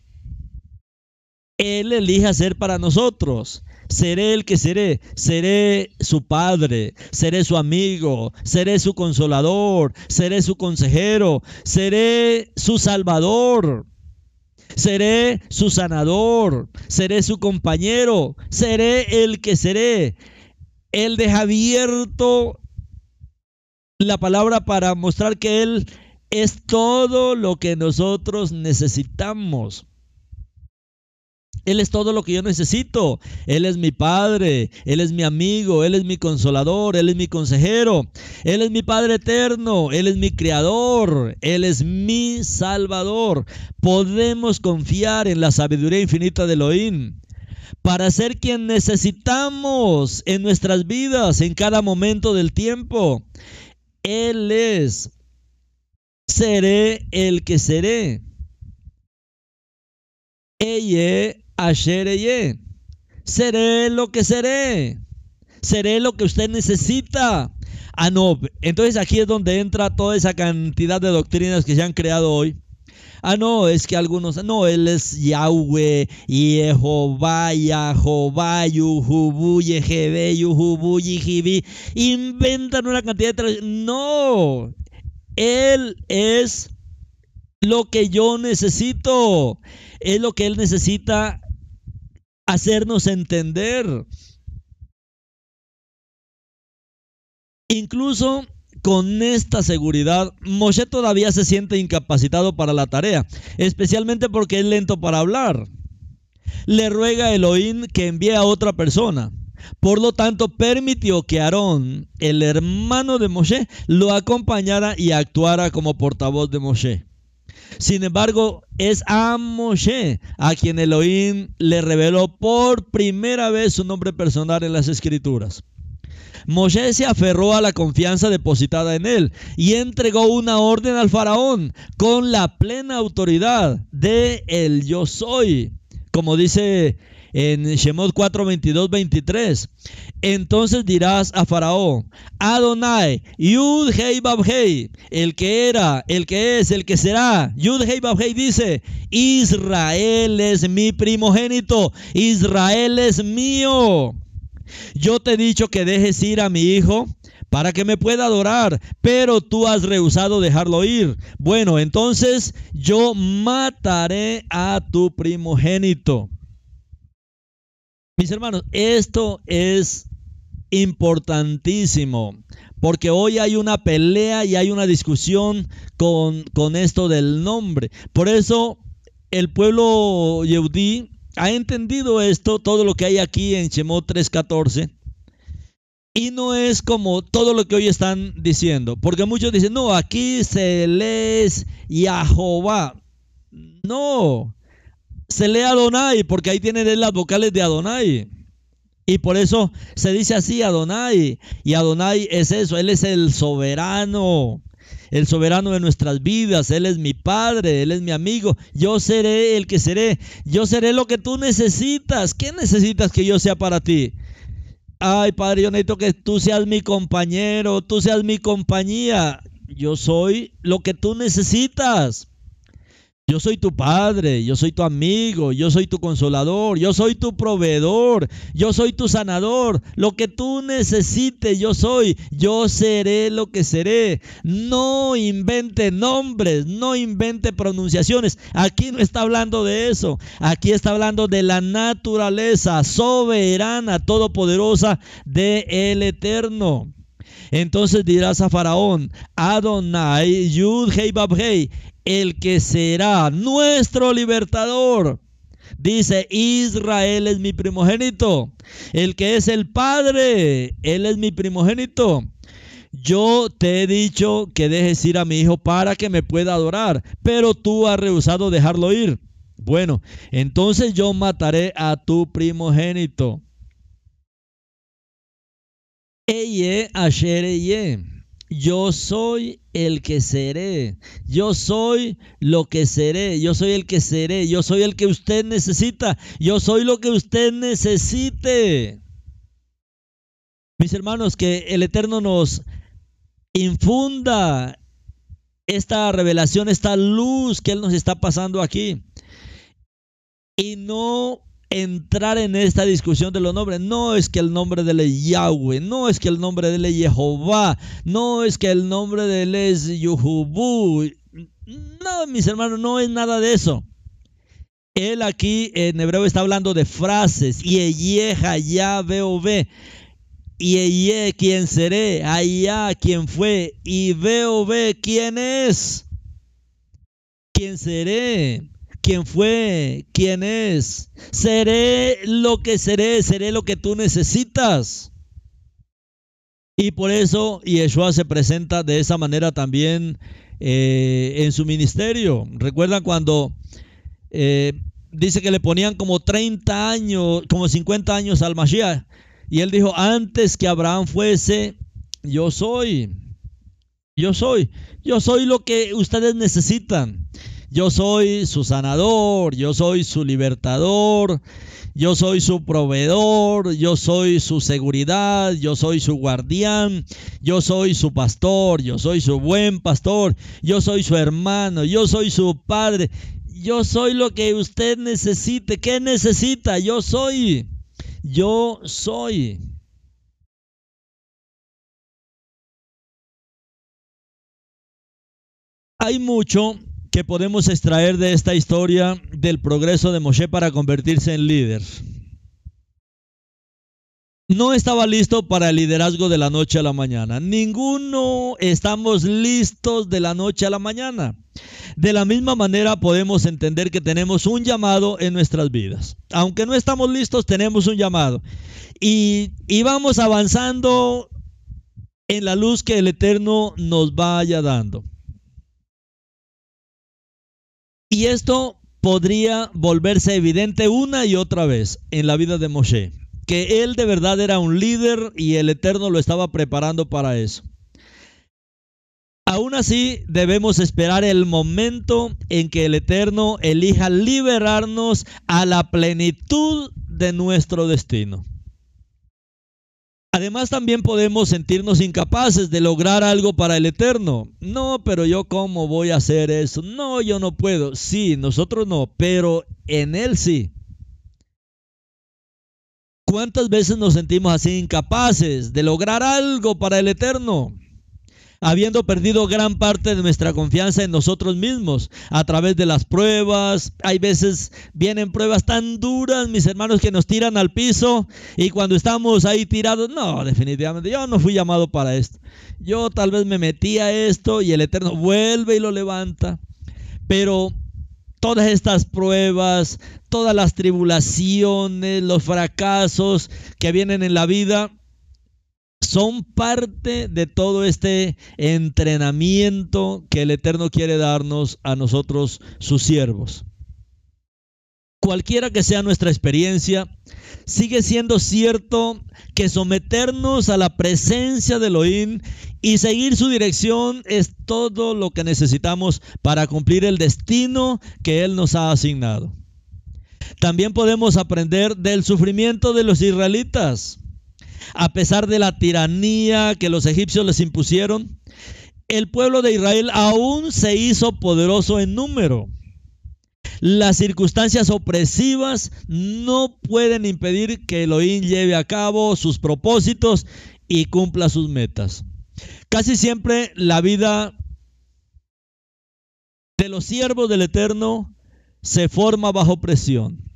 Él elija ser para nosotros. Seré el que seré, seré su padre, seré su amigo, seré su consolador, seré su consejero, seré su salvador. Seré su sanador, seré su compañero, seré el que seré. Él deja abierto la palabra para mostrar que Él es todo lo que nosotros necesitamos. Él es todo lo que yo necesito. Él es mi Padre, Él es mi amigo, Él es mi consolador, Él es mi consejero, Él es mi Padre eterno, Él es mi Creador, Él es mi Salvador. Podemos confiar en la sabiduría infinita de Elohim para ser quien necesitamos en nuestras vidas, en cada momento del tiempo. Él es. Seré el que seré. Ella Ashereye. Seré lo que seré. Seré lo que usted necesita. Ah, no. Entonces aquí es donde entra toda esa cantidad de doctrinas que se han creado hoy. Ah, no, es que algunos, no, él es Yahweh, Jehová, Jehová, Yuhubu, Yehebe, Yuhubu, Yihibi. Inventan una cantidad de... No, él es lo que yo necesito. Es lo que él necesita hacernos entender. Incluso con esta seguridad, Moshe todavía se siente incapacitado para la tarea, especialmente porque es lento para hablar. Le ruega a Elohim que envíe a otra persona. Por lo tanto, permitió que Aarón, el hermano de Moshe, lo acompañara y actuara como portavoz de Moshe. Sin embargo, es a Moshe a quien Elohim le reveló por primera vez su nombre personal en las escrituras. Moshe se aferró a la confianza depositada en él y entregó una orden al faraón con la plena autoridad de el yo soy. Como dice en Shemot 4, 22, 23. Entonces dirás a Faraón, Adonai, Yud Hei Bab Hei, el que era, el que es, el que será. Yud Hei Bab Hei dice, Israel es mi primogénito, Israel es mío. Yo te he dicho que dejes ir a mi hijo para que me pueda adorar, pero tú has rehusado dejarlo ir. Bueno, entonces yo mataré a tu primogénito. Mis hermanos, esto es importantísimo, porque hoy hay una pelea y hay una discusión con, esto del nombre. Por eso el pueblo Yehudí ha entendido esto, todo lo que hay aquí en Shemot 3.14. Y no es como todo lo que hoy están diciendo, porque muchos dicen, no, aquí se lee Yahová. No, se lee Adonai, porque ahí tienen las vocales de Adonai. Y por eso se dice así Adonai. Y Adonai es eso, Él es el soberano, el soberano de nuestras vidas. Él es mi Padre, Él es mi amigo. Yo seré el que seré. Yo seré lo que tú necesitas. ¿Qué necesitas que yo sea para ti? Ay, Padre, yo necesito que tú seas mi compañero, tú seas mi compañía. Yo soy lo que tú necesitas. Yo soy tu padre, yo soy tu amigo, yo soy tu consolador, yo soy tu proveedor, yo soy tu sanador. Lo que tú necesites, yo soy. Yo seré lo que seré. No invente nombres, no invente pronunciaciones. Aquí no está hablando de eso. Aquí está hablando de la naturaleza soberana, todopoderosa de el Eterno. Entonces dirás a Faraón, Adonai, Yud, Hei, Bab, Hei, el que será nuestro libertador. Dice, Israel es mi primogénito. El que es el Padre, Él es mi primogénito. Yo te he dicho que dejes ir a mi hijo para que me pueda adorar, pero tú has rehusado dejarlo ir. Bueno, entonces yo mataré a tu primogénito. Eye asher eye. Yo soy el que seré. Yo soy lo que seré. Yo soy el que seré. Yo soy el que usted necesita. Yo soy lo que usted necesite. Mis hermanos, que el Eterno nos infunda esta revelación, esta luz que Él nos está pasando aquí. Y no entrar en esta discusión de los nombres. No es que el nombre de él es Yahweh, no es que el nombre de él es Jehová, no es que el nombre de él es Yuhubu. No, mis hermanos, no es nada de eso. Él aquí en hebreo está hablando de frases. Yeha, ya veo ve. Y quien seré, allá quien fue, y veo ve quién es. ¿Quién seré? Quién fue, quién es. Seré lo que seré, seré lo que tú necesitas. Y por eso Yeshua se presenta de esa manera también eh, en su ministerio. ¿Recuerdan cuando eh, dice que le ponían como 30 años, como 50 años al Mashiach? Y él dijo, antes que Abraham fuese, yo soy. Yo soy. Yo soy lo que ustedes necesitan. Yo soy su sanador, yo soy su libertador, yo soy su proveedor, yo soy su seguridad, yo soy su guardián, yo soy su pastor, yo soy su buen pastor, yo soy su hermano, yo soy su padre, yo soy lo que usted necesite. ¿Qué necesita? Yo soy. Yo soy. Hay mucho que podemos extraer de esta historia del progreso de Moshe para convertirse en líder. No estaba listo para el liderazgo de la noche a la mañana. Ninguno estamos listos de la noche a la mañana. De la misma manera podemos entender que tenemos un llamado en nuestras vidas. Aunque no estamos listos, tenemos un llamado. Y, y vamos avanzando en la luz que el Eterno nos vaya dando. Y esto podría volverse evidente una y otra vez en la vida de Moshe, que él de verdad era un líder y el Eterno lo estaba preparando para eso. Aún así, debemos esperar el momento en que el Eterno elija liberarnos a la plenitud de nuestro destino. Además también podemos sentirnos incapaces de lograr algo para el eterno. No, pero yo cómo voy a hacer eso. No, yo no puedo. Sí, nosotros no, pero en Él sí. ¿Cuántas veces nos sentimos así incapaces de lograr algo para el eterno? Habiendo perdido gran parte de nuestra confianza en nosotros mismos a través de las pruebas. Hay veces vienen pruebas tan duras, mis hermanos, que nos tiran al piso y cuando estamos ahí tirados, no, definitivamente yo no fui llamado para esto. Yo tal vez me metí a esto y el Eterno vuelve y lo levanta. Pero todas estas pruebas, todas las tribulaciones, los fracasos que vienen en la vida, son parte de todo este entrenamiento que el Eterno quiere darnos a nosotros, sus siervos. Cualquiera que sea nuestra experiencia, sigue siendo cierto que someternos a la presencia de Elohim y seguir su dirección es todo lo que necesitamos para cumplir el destino que Él nos ha asignado. También podemos aprender del sufrimiento de los israelitas. A pesar de la tiranía que los egipcios les impusieron, el pueblo de Israel aún se hizo poderoso en número. Las circunstancias opresivas no pueden impedir que Elohim lleve a cabo sus propósitos y cumpla sus metas. Casi siempre la vida de los siervos del Eterno se forma bajo presión.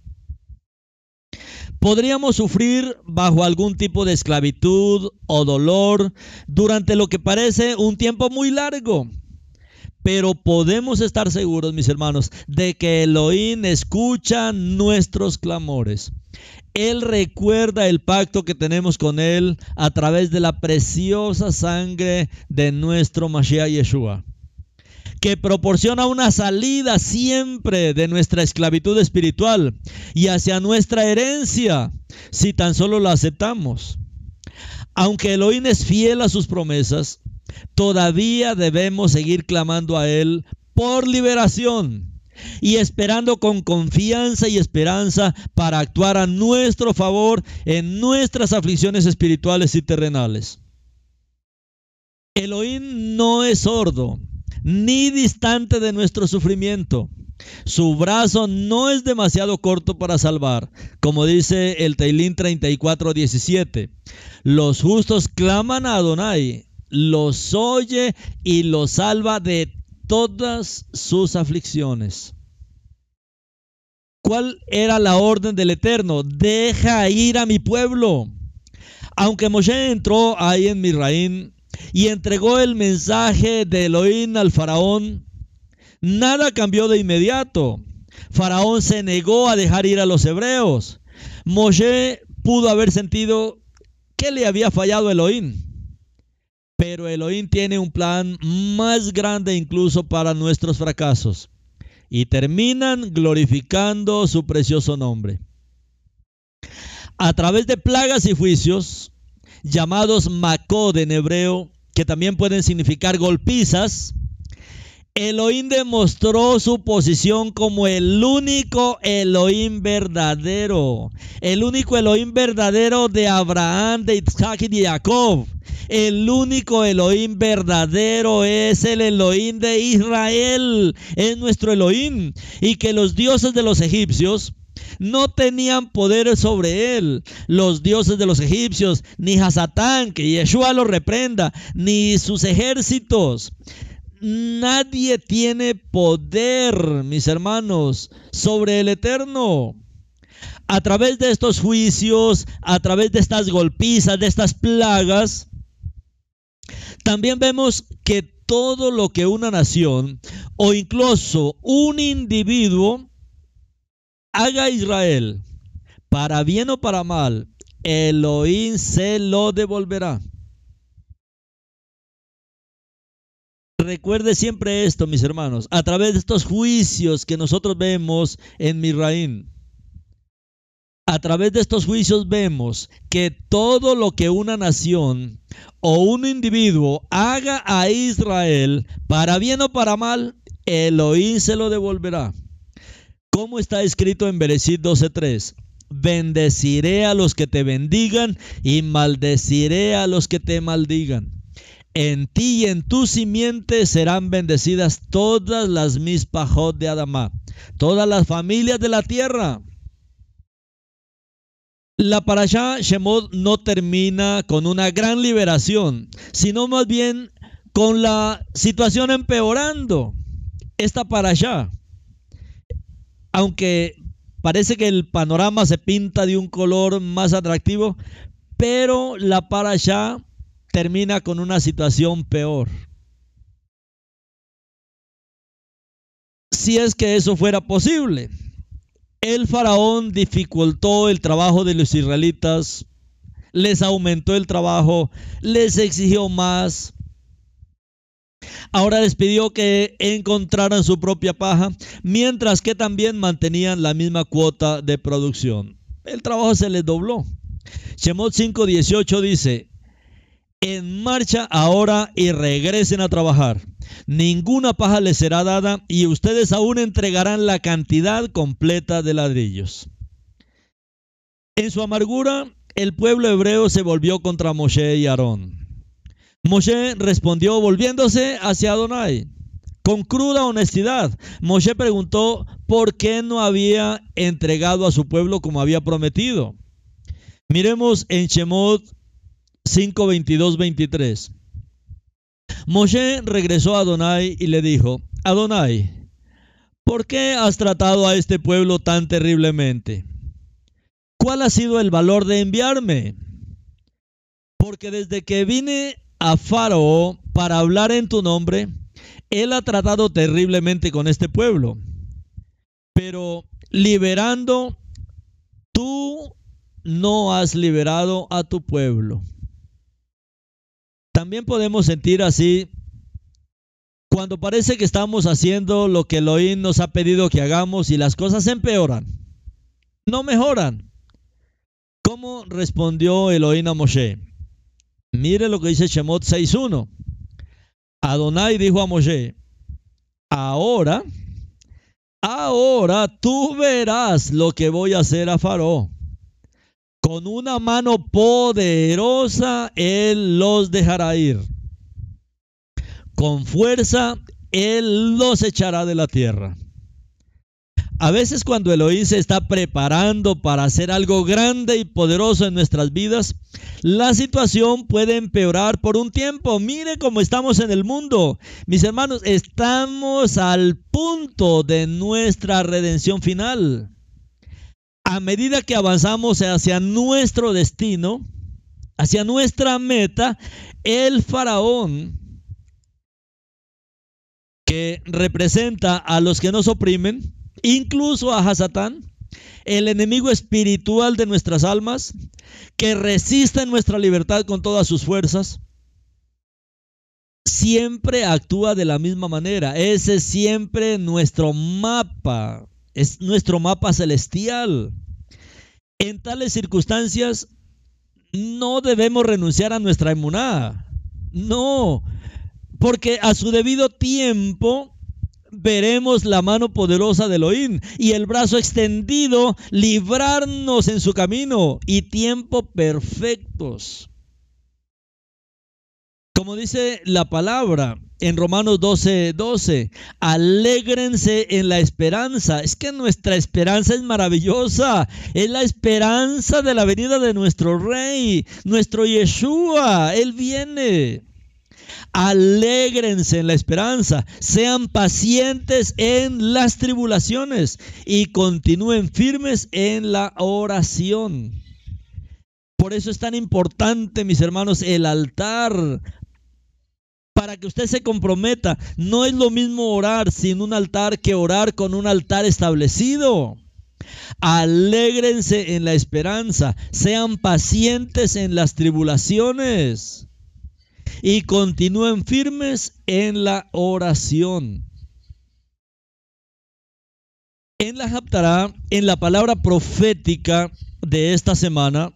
Podríamos sufrir bajo algún tipo de esclavitud o dolor durante lo que parece un tiempo muy largo. Pero podemos estar seguros, mis hermanos, de que Elohim escucha nuestros clamores. Él recuerda el pacto que tenemos con Él a través de la preciosa sangre de nuestro Mashiach Yeshua que proporciona una salida siempre de nuestra esclavitud espiritual y hacia nuestra herencia, si tan solo la aceptamos. Aunque Elohim es fiel a sus promesas, todavía debemos seguir clamando a Él por liberación y esperando con confianza y esperanza para actuar a nuestro favor en nuestras aflicciones espirituales y terrenales. Elohim no es sordo, ni distante de nuestro sufrimiento. Su brazo no es demasiado corto para salvar, como dice el Teilín 34:17. Los justos claman a Adonai, los oye y los salva de todas sus aflicciones. ¿Cuál era la orden del Eterno? Deja ir a mi pueblo. Aunque Moshe entró ahí en Misraín, y entregó el mensaje de Elohim al faraón, nada cambió de inmediato. Faraón se negó a dejar ir a los hebreos. Moshe pudo haber sentido que le había fallado Elohim. Pero Elohim tiene un plan más grande incluso para nuestros fracasos. Y terminan glorificando su precioso nombre. A través de plagas y juicios, llamados Makod en hebreo, que también pueden significar golpizas, Elohim demostró su posición como el único Elohim verdadero, el único Elohim verdadero de Abraham, de Isaac y de Jacob. El único Elohim verdadero es el Elohim de Israel, es nuestro Elohim. Y que los dioses de los egipcios no tenían poder sobre él. Los dioses de los egipcios, ni Hasatán, que Yeshua lo reprenda, ni sus ejércitos. Nadie tiene poder, mis hermanos, sobre el eterno. A través de estos juicios, a través de estas golpizas, de estas plagas, también vemos que todo lo que una nación o incluso un individuo haga Israel, para bien o para mal, Elohim se lo devolverá. Recuerde siempre esto, mis hermanos, a través de estos juicios que nosotros vemos en Misraín. A través de estos juicios vemos que todo lo que una nación o un individuo haga a Israel, para bien o para mal, Elohim se lo devolverá. ¿Cómo está escrito en Bereshit 12:3? Bendeciré a los que te bendigan y maldeciré a los que te maldigan. En ti y en tu simiente serán bendecidas todas las mispajot de Adamá, todas las familias de la tierra. La parashá Shemot no termina con una gran liberación, sino más bien con la situación empeorando. Esta parashá aunque parece que el panorama se pinta de un color más atractivo, pero la parasha termina con una situación peor. si es que eso fuera posible. El faraón dificultó el trabajo de los israelitas, les aumentó el trabajo, les exigió más. Ahora les pidió que encontraran su propia paja, mientras que también mantenían la misma cuota de producción. El trabajo se les dobló. Shemot 5:18 dice, en marcha ahora y regresen a trabajar. Ninguna paja les será dada y ustedes aún entregarán la cantidad completa de ladrillos. En su amargura, el pueblo hebreo se volvió contra Moshe y Aarón. Moshe respondió volviéndose hacia Adonai. Con cruda honestidad, Moshe preguntó por qué no había entregado a su pueblo como había prometido. Miremos en Shemot 5, 22, 23. Moshe regresó a Adonai y le dijo, Adonai, ¿por qué has tratado a este pueblo tan terriblemente? ¿Cuál ha sido el valor de enviarme? Porque desde que vine a Faraón para hablar en tu nombre, él ha tratado terriblemente con este pueblo. Pero liberando, tú no has liberado a tu pueblo. También podemos sentir así cuando parece que estamos haciendo lo que Elohim nos ha pedido que hagamos y las cosas empeoran, no mejoran. ¿Cómo respondió Elohim a Moshe? Mire lo que dice Shemot 6.1. Adonai dijo a Moshe, ahora, ahora tú verás lo que voy a hacer a Faraón con una mano poderosa Él los dejará ir. Con fuerza Él los echará de la tierra. A veces cuando Elohim se está preparando para hacer algo grande y poderoso en nuestras vidas, la situación puede empeorar por un tiempo. Mire cómo estamos en el mundo. Mis hermanos, estamos al punto de nuestra redención final a medida que avanzamos hacia nuestro destino, hacia nuestra meta, el faraón, que representa a los que nos oprimen, incluso a Hasatán, el enemigo espiritual de nuestras almas, que resiste nuestra libertad con todas sus fuerzas, siempre actúa de la misma manera. Ese es siempre nuestro mapa es nuestro mapa celestial. En tales circunstancias no debemos renunciar a nuestra emuná. No, porque a su debido tiempo veremos la mano poderosa de Elohim y el brazo extendido librarnos en su camino y tiempo perfectos. Como dice la palabra en Romanos 12, 12, alégrense en la esperanza. Es que nuestra esperanza es maravillosa. Es la esperanza de la venida de nuestro Rey, nuestro Yeshua. Él viene. Alégrense en la esperanza, sean pacientes en las tribulaciones y continúen firmes en la oración. Por eso es tan importante, mis hermanos, el altar para que usted se comprometa. No es lo mismo orar sin un altar que orar con un altar establecido. Alégrense en la esperanza, sean pacientes en las tribulaciones y continúen firmes en la oración. En la Haftarah, en la palabra profética de esta semana,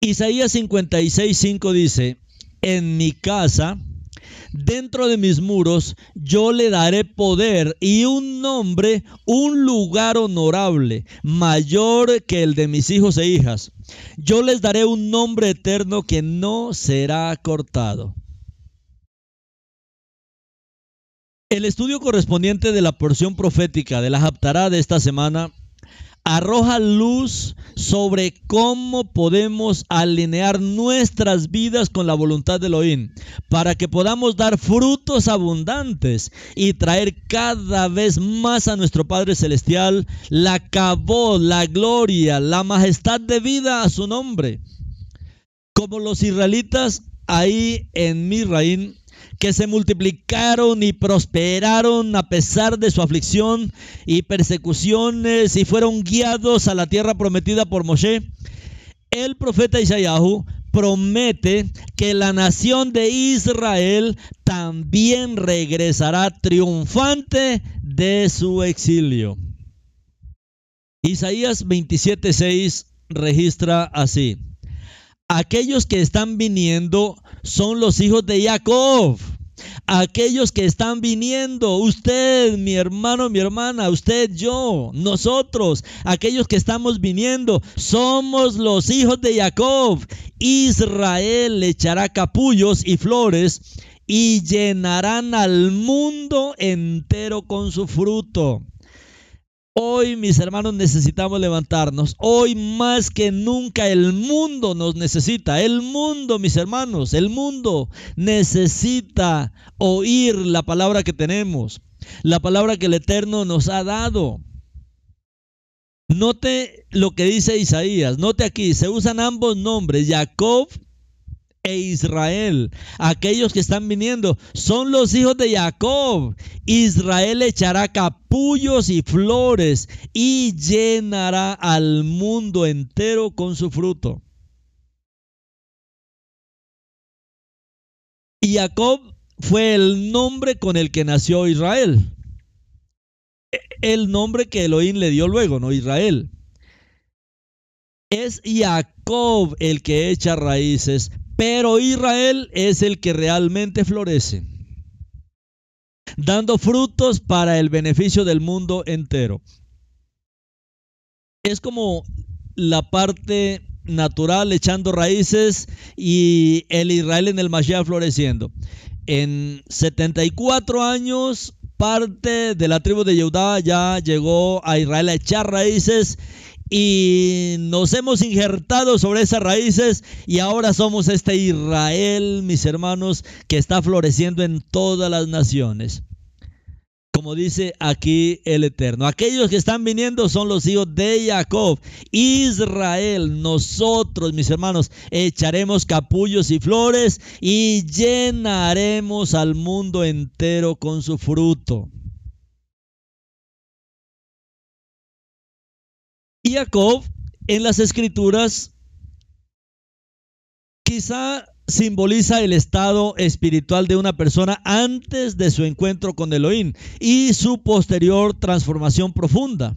Isaías 56:5 dice: en mi casa, dentro de mis muros, yo le daré poder y un nombre, un lugar honorable, mayor que el de mis hijos e hijas. Yo les daré un nombre eterno que no será cortado. El estudio correspondiente de la porción profética de la Haftará de esta semana arroja luz sobre cómo podemos alinear nuestras vidas con la voluntad de Elohim para que podamos dar frutos abundantes y traer cada vez más a nuestro Padre Celestial la cabot, la gloria, la majestad de vida a su nombre. Como los israelitas ahí en Misraín, que se multiplicaron y prosperaron a pesar de su aflicción y persecuciones y fueron guiados a la tierra prometida por Moshe, el profeta Isaías promete que la nación de Israel también regresará triunfante de su exilio. Isaías 27:6 registra así: Aquellos que están viniendo son los hijos de Jacob. Aquellos que están viniendo, usted, mi hermano, mi hermana, usted, yo, nosotros, aquellos que estamos viniendo, somos los hijos de Jacob. Israel echará capullos y flores y llenarán al mundo entero con su fruto. Hoy, mis hermanos, necesitamos levantarnos. Hoy más que nunca el mundo nos necesita. El mundo, mis hermanos, el mundo necesita oír la palabra que tenemos, la palabra que el Eterno nos ha dado. Note lo que dice Isaías. Note aquí, se usan ambos nombres, Jacob e Israel. Aquellos que están viniendo son los hijos de Jacob. Israel echará capullos y flores y llenará al mundo entero con su fruto. Y Jacob fue el nombre con el que nació Israel. El nombre que Elohim le dio luego, ¿no? Israel. Es Jacob el que echa raíces, pero Israel es el que realmente florece, dando frutos para el beneficio del mundo entero. Es como la parte natural echando raíces y el Israel en el Mashiach floreciendo. En 74 años, parte de la tribu de Judá ya llegó a Israel a echar raíces y nos hemos injertado sobre esas raíces y ahora somos este Israel, mis hermanos, que está floreciendo en todas las naciones. Como dice aquí el Eterno, aquellos que están viniendo son los hijos de Jacob, Israel, nosotros, mis hermanos, echaremos capullos y flores y llenaremos al mundo entero con su fruto. Y Jacob en las escrituras quizá simboliza el estado espiritual de una persona antes de su encuentro con Elohim y su posterior transformación profunda.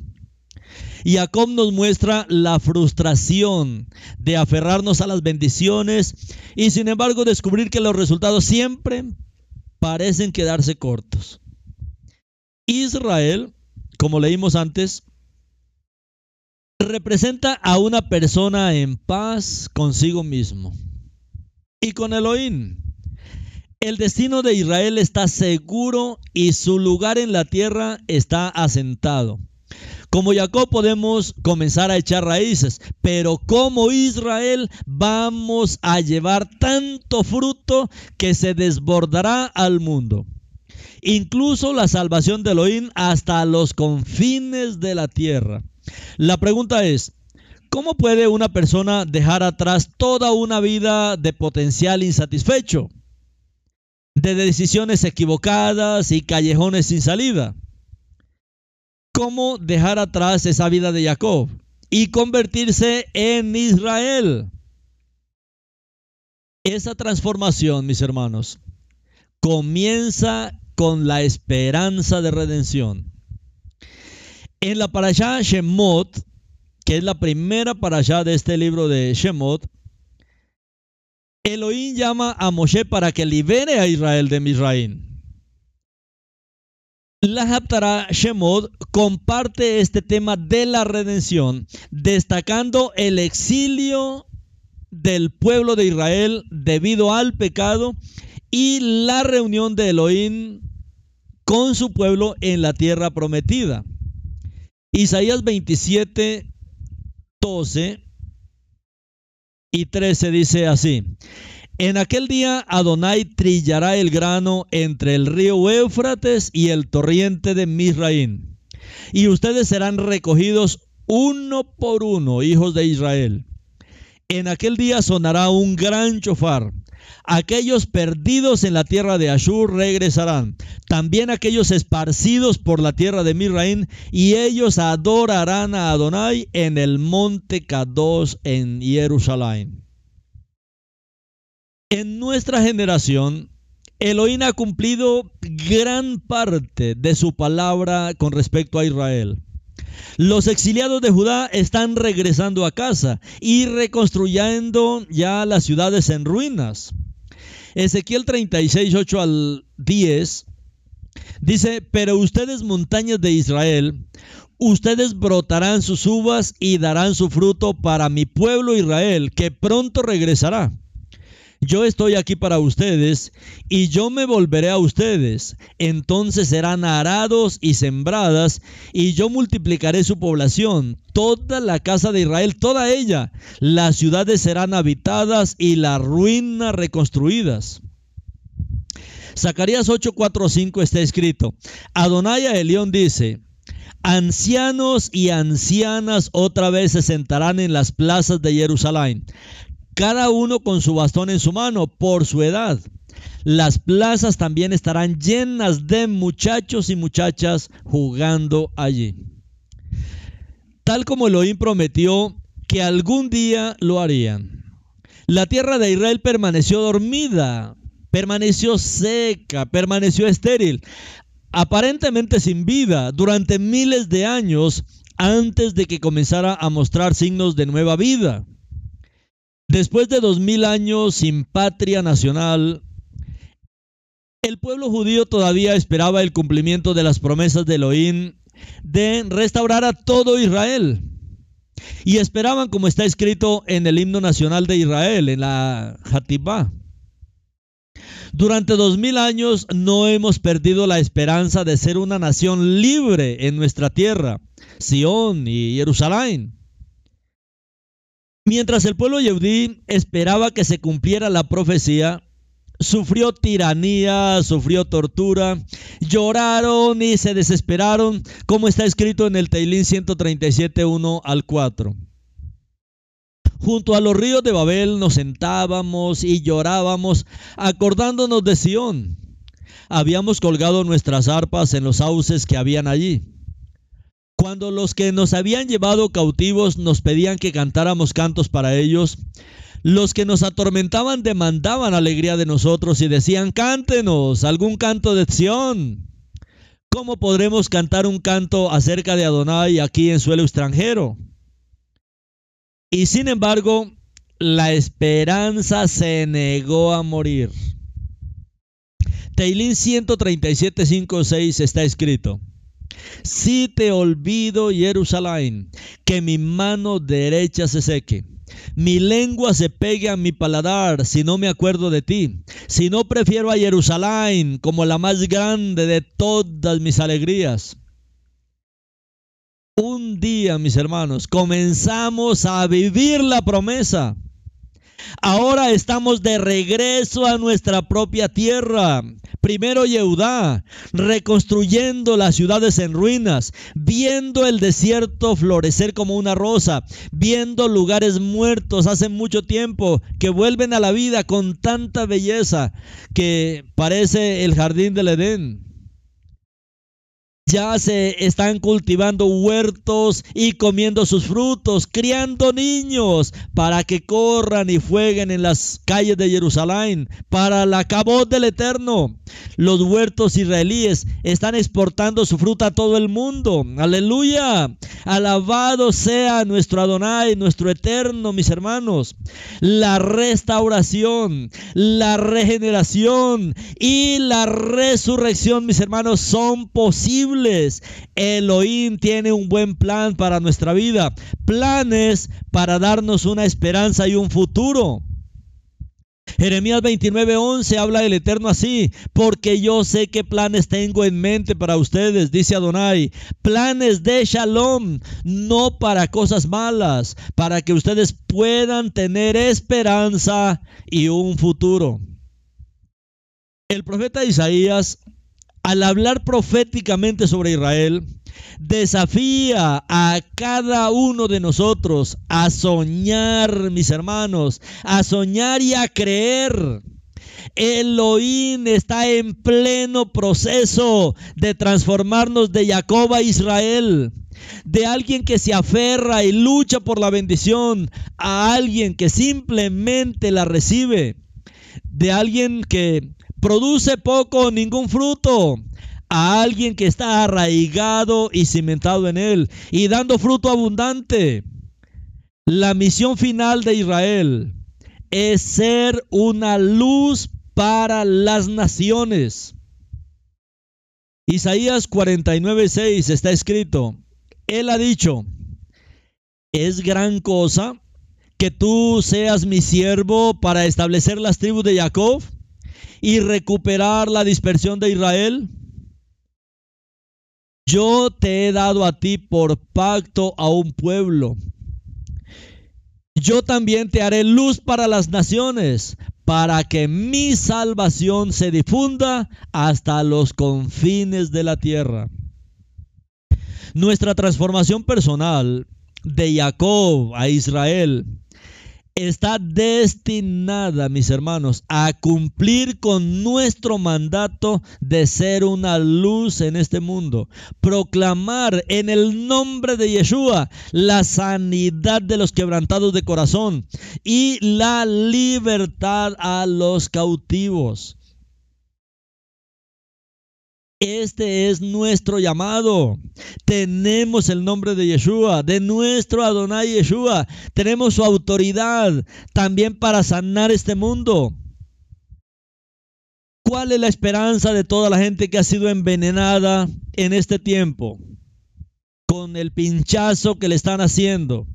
Jacob nos muestra la frustración de aferrarnos a las bendiciones y sin embargo descubrir que los resultados siempre parecen quedarse cortos. Israel, como leímos antes, representa a una persona en paz consigo mismo y con Elohim. El destino de Israel está seguro y su lugar en la tierra está asentado. Como Jacob podemos comenzar a echar raíces, pero como Israel vamos a llevar tanto fruto que se desbordará al mundo. Incluso la salvación de Elohim hasta los confines de la tierra. La pregunta es, ¿cómo puede una persona dejar atrás toda una vida de potencial insatisfecho? De decisiones equivocadas y callejones sin salida. ¿Cómo dejar atrás esa vida de Jacob y convertirse en Israel? Esa transformación, mis hermanos, comienza con la esperanza de redención. En la parashá Shemot, que es la primera parashá de este libro de Shemot, Elohim llama a Moshe para que libere a Israel de Misraim. La Haptarah Shemot comparte este tema de la redención, destacando el exilio del pueblo de Israel debido al pecado y la reunión de Elohim con su pueblo en la tierra prometida. Isaías 27, 12 y 13 dice así. En aquel día Adonai trillará el grano entre el río Éufrates y el torrente de Misraín. Y ustedes serán recogidos uno por uno, hijos de Israel. En aquel día sonará un gran chofar. Aquellos perdidos en la tierra de Ashur regresarán. También aquellos esparcidos por la tierra de Misraín, y ellos adorarán a Adonai en el monte Kadosh en Jerusalén. En nuestra generación, Elohim ha cumplido gran parte de su palabra con respecto a Israel. Los exiliados de Judá están regresando a casa y reconstruyendo ya las ciudades en ruinas. Ezequiel 36, 8 al 10 dice, pero ustedes montañas de Israel, ustedes brotarán sus uvas y darán su fruto para mi pueblo Israel, que pronto regresará yo estoy aquí para ustedes y yo me volveré a ustedes. Entonces serán arados y sembradas y yo multiplicaré su población, toda la casa de Israel, toda ella. Las ciudades serán habitadas y las ruinas reconstruidas. Zacarías 8, 5 está escrito. Adonai Elión dice, Ancianos y ancianas otra vez se sentarán en las plazas de Jerusalén cada uno con su bastón en su mano por su edad. Las plazas también estarán llenas de muchachos y muchachas jugando allí. Tal como Elohim prometió que algún día lo harían. La tierra de Israel permaneció dormida, permaneció seca, permaneció estéril, aparentemente sin vida durante miles de años antes de que comenzara a mostrar signos de nueva vida. Después de dos mil años sin patria nacional, el pueblo judío todavía esperaba el cumplimiento de las promesas de Elohim de restaurar a todo Israel. Y esperaban, como está escrito en el himno nacional de Israel, en la Hatibá. Durante dos mil años no hemos perdido la esperanza de ser una nación libre en nuestra tierra, Sión y Jerusalén. Mientras el pueblo yehudí esperaba que se cumpliera la profecía, sufrió tiranía, sufrió tortura, lloraron y se desesperaron, como está escrito en el Teilín 137, 1 al 4. Junto a los ríos de Babel nos sentábamos y llorábamos, acordándonos de Sión. Habíamos colgado nuestras arpas en los sauces que habían allí. Cuando los que nos habían llevado cautivos nos pedían que cantáramos cantos para ellos, los que nos atormentaban demandaban alegría de nosotros y decían, cántenos algún canto de acción. ¿Cómo podremos cantar un canto acerca de Adonai aquí en suelo extranjero? Y sin embargo, la esperanza se negó a morir. Teilín 137, 5, 6 está escrito. Si te olvido, Jerusalén, que mi mano derecha se seque. Mi lengua se pegue a mi paladar si no me acuerdo de ti. Si no prefiero a Jerusalén como la más grande de todas mis alegrías. Un día, mis hermanos, comenzamos a vivir la promesa. Ahora estamos de regreso a nuestra propia tierra. Primero Yehudá, reconstruyendo las ciudades en ruinas, viendo el desierto florecer como una rosa, viendo lugares muertos hace mucho tiempo que vuelven a la vida con tanta belleza que parece el jardín del Edén. Ya se están cultivando huertos y comiendo sus frutos, criando niños para que corran y fueguen en las calles de Jerusalén para la cabot del Eterno. Los huertos israelíes están exportando su fruta a todo el mundo. Aleluya. Alabado sea nuestro Adonai, nuestro Eterno, mis hermanos. La restauración, la regeneración y la resurrección, mis hermanos, son posibles Elohim tiene un buen plan para nuestra vida, planes para darnos una esperanza y un futuro. Jeremías 29:11 habla del Eterno así, porque yo sé qué planes tengo en mente para ustedes, dice Adonai, planes de shalom, no para cosas malas, para que ustedes puedan tener esperanza y un futuro. El profeta Isaías al hablar proféticamente sobre Israel, desafía a cada uno de nosotros a soñar, mis hermanos, a soñar y a creer. Elohim está en pleno proceso de transformarnos de Jacob a Israel. De alguien que se aferra y lucha por la bendición a alguien que simplemente la recibe. De alguien que produce poco o ningún fruto a alguien que está arraigado y cimentado en él y dando fruto abundante. La misión final de Israel es ser una luz para las naciones. Isaías 49:6 está escrito, Él ha dicho, es gran cosa que tú seas mi siervo para establecer las tribus de Jacob y recuperar la dispersión de Israel. Yo te he dado a ti por pacto a un pueblo. Yo también te haré luz para las naciones, para que mi salvación se difunda hasta los confines de la tierra. Nuestra transformación personal de Jacob a Israel está destinada, mis hermanos, a cumplir con nuestro mandato de ser una luz en este mundo. Proclamar en el nombre de Yeshua la sanidad de los quebrantados de corazón y la libertad a los cautivos. Este es nuestro llamado. Tenemos el nombre de Yeshua, de nuestro Adonai Yeshua. Tenemos su autoridad también para sanar este mundo. ¿Cuál es la esperanza de toda la gente que ha sido envenenada en este tiempo? Con el pinchazo que le están haciendo.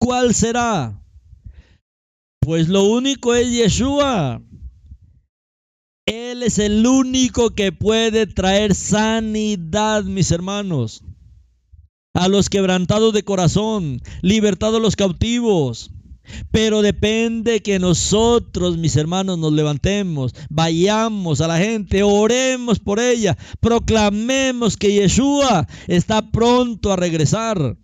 ¿Cuál será? Pues lo único es Yeshua. Él es el único que puede traer sanidad, mis hermanos. A los quebrantados de corazón, libertad a los cautivos. Pero depende que nosotros, mis hermanos, nos levantemos, vayamos a la gente, oremos por ella, proclamemos que Yeshua está pronto a regresar.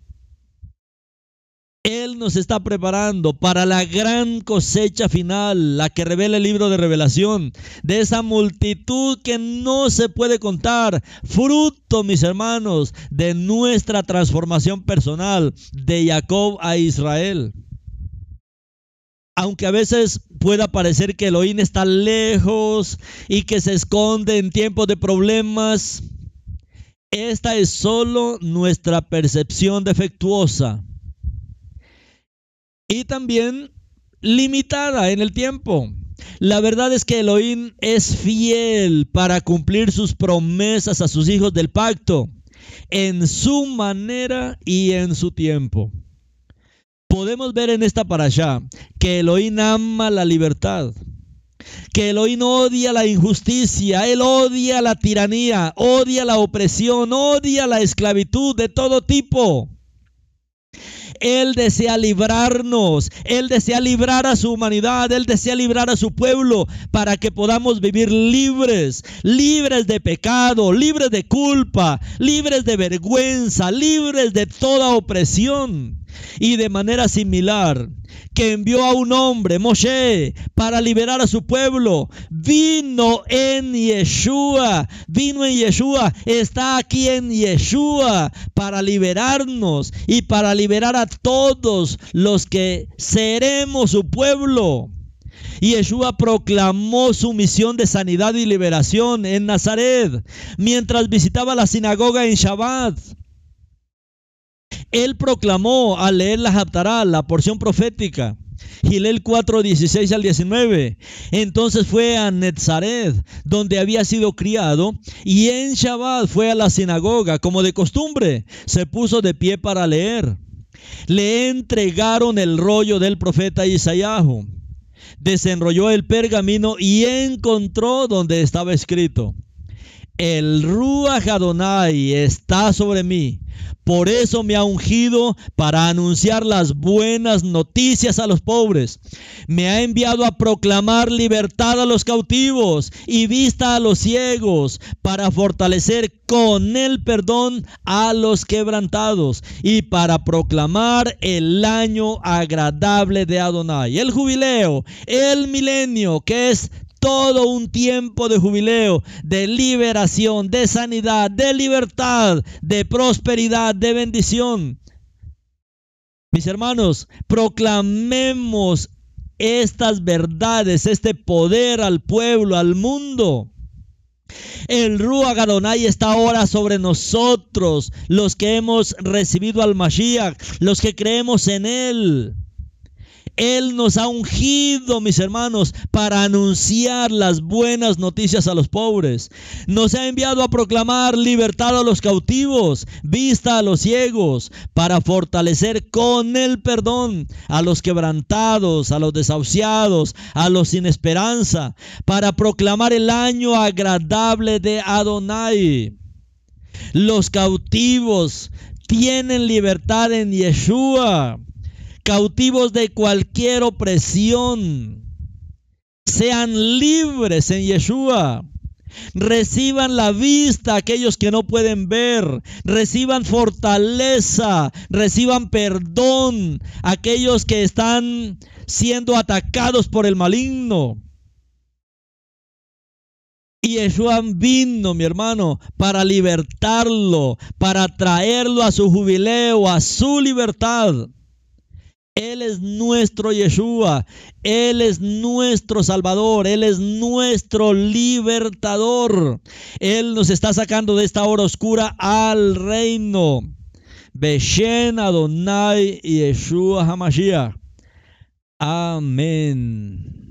Él nos está preparando para la gran cosecha final, la que revela el libro de revelación, de esa multitud que no se puede contar, fruto, mis hermanos, de nuestra transformación personal de Jacob a Israel. Aunque a veces pueda parecer que Elohim está lejos y que se esconde en tiempos de problemas, esta es solo nuestra percepción defectuosa y también limitada en el tiempo. La verdad es que Elohim es fiel para cumplir sus promesas a sus hijos del pacto en su manera y en su tiempo. Podemos ver en esta parasha que Elohim ama la libertad, que Elohim odia la injusticia, él odia la tiranía, odia la opresión, odia la esclavitud de todo tipo. Él desea librarnos, Él desea librar a su humanidad, Él desea librar a su pueblo para que podamos vivir libres, libres de pecado, libres de culpa, libres de vergüenza, libres de toda opresión. Y de manera similar, que envió a un hombre, Moshe, para liberar a su pueblo, vino en Yeshua, vino en Yeshua, está aquí en Yeshua para liberarnos y para liberar a todos los que seremos su pueblo. Y Yeshua proclamó su misión de sanidad y liberación en Nazaret mientras visitaba la sinagoga en Shabbat. Él proclamó al leer la Haftarah, la porción profética, Gilel 4, 16 al 19. Entonces fue a Netzaret, donde había sido criado, y en Shabbat fue a la sinagoga, como de costumbre, se puso de pie para leer. Le entregaron el rollo del profeta Isaías. Desenrolló el pergamino y encontró donde estaba escrito. El Ruach Adonai está sobre mí. Por eso me ha ungido para anunciar las buenas noticias a los pobres. Me ha enviado a proclamar libertad a los cautivos y vista a los ciegos, para fortalecer con el perdón a los quebrantados y para proclamar el año agradable de Adonai, el jubileo, el milenio, que es todo un tiempo de jubileo, de liberación, de sanidad, de libertad, de prosperidad, de bendición. Mis hermanos, proclamemos estas verdades, este poder al pueblo, al mundo. El Ruach está ahora sobre nosotros, los que hemos recibido al Mashiach, los que creemos en él. Él nos ha ungido, mis hermanos, para anunciar las buenas noticias a los pobres. Nos ha enviado a proclamar libertad a los cautivos, vista a los ciegos, para fortalecer con el perdón a los quebrantados, a los desahuciados, a los sin esperanza, para proclamar el año agradable de Adonai. Los cautivos tienen libertad en Yeshua cautivos de cualquier opresión. Sean libres en Yeshua. Reciban la vista aquellos que no pueden ver. Reciban fortaleza. Reciban perdón aquellos que están siendo atacados por el maligno. Y Yeshua vino, mi hermano, para libertarlo, para traerlo a su jubileo, a su libertad. Él es nuestro Yeshua, Él es nuestro Salvador, Él es nuestro libertador. Él nos está sacando de esta hora oscura al reino. Beshen Adonai Yeshua Hamashiach. Amén.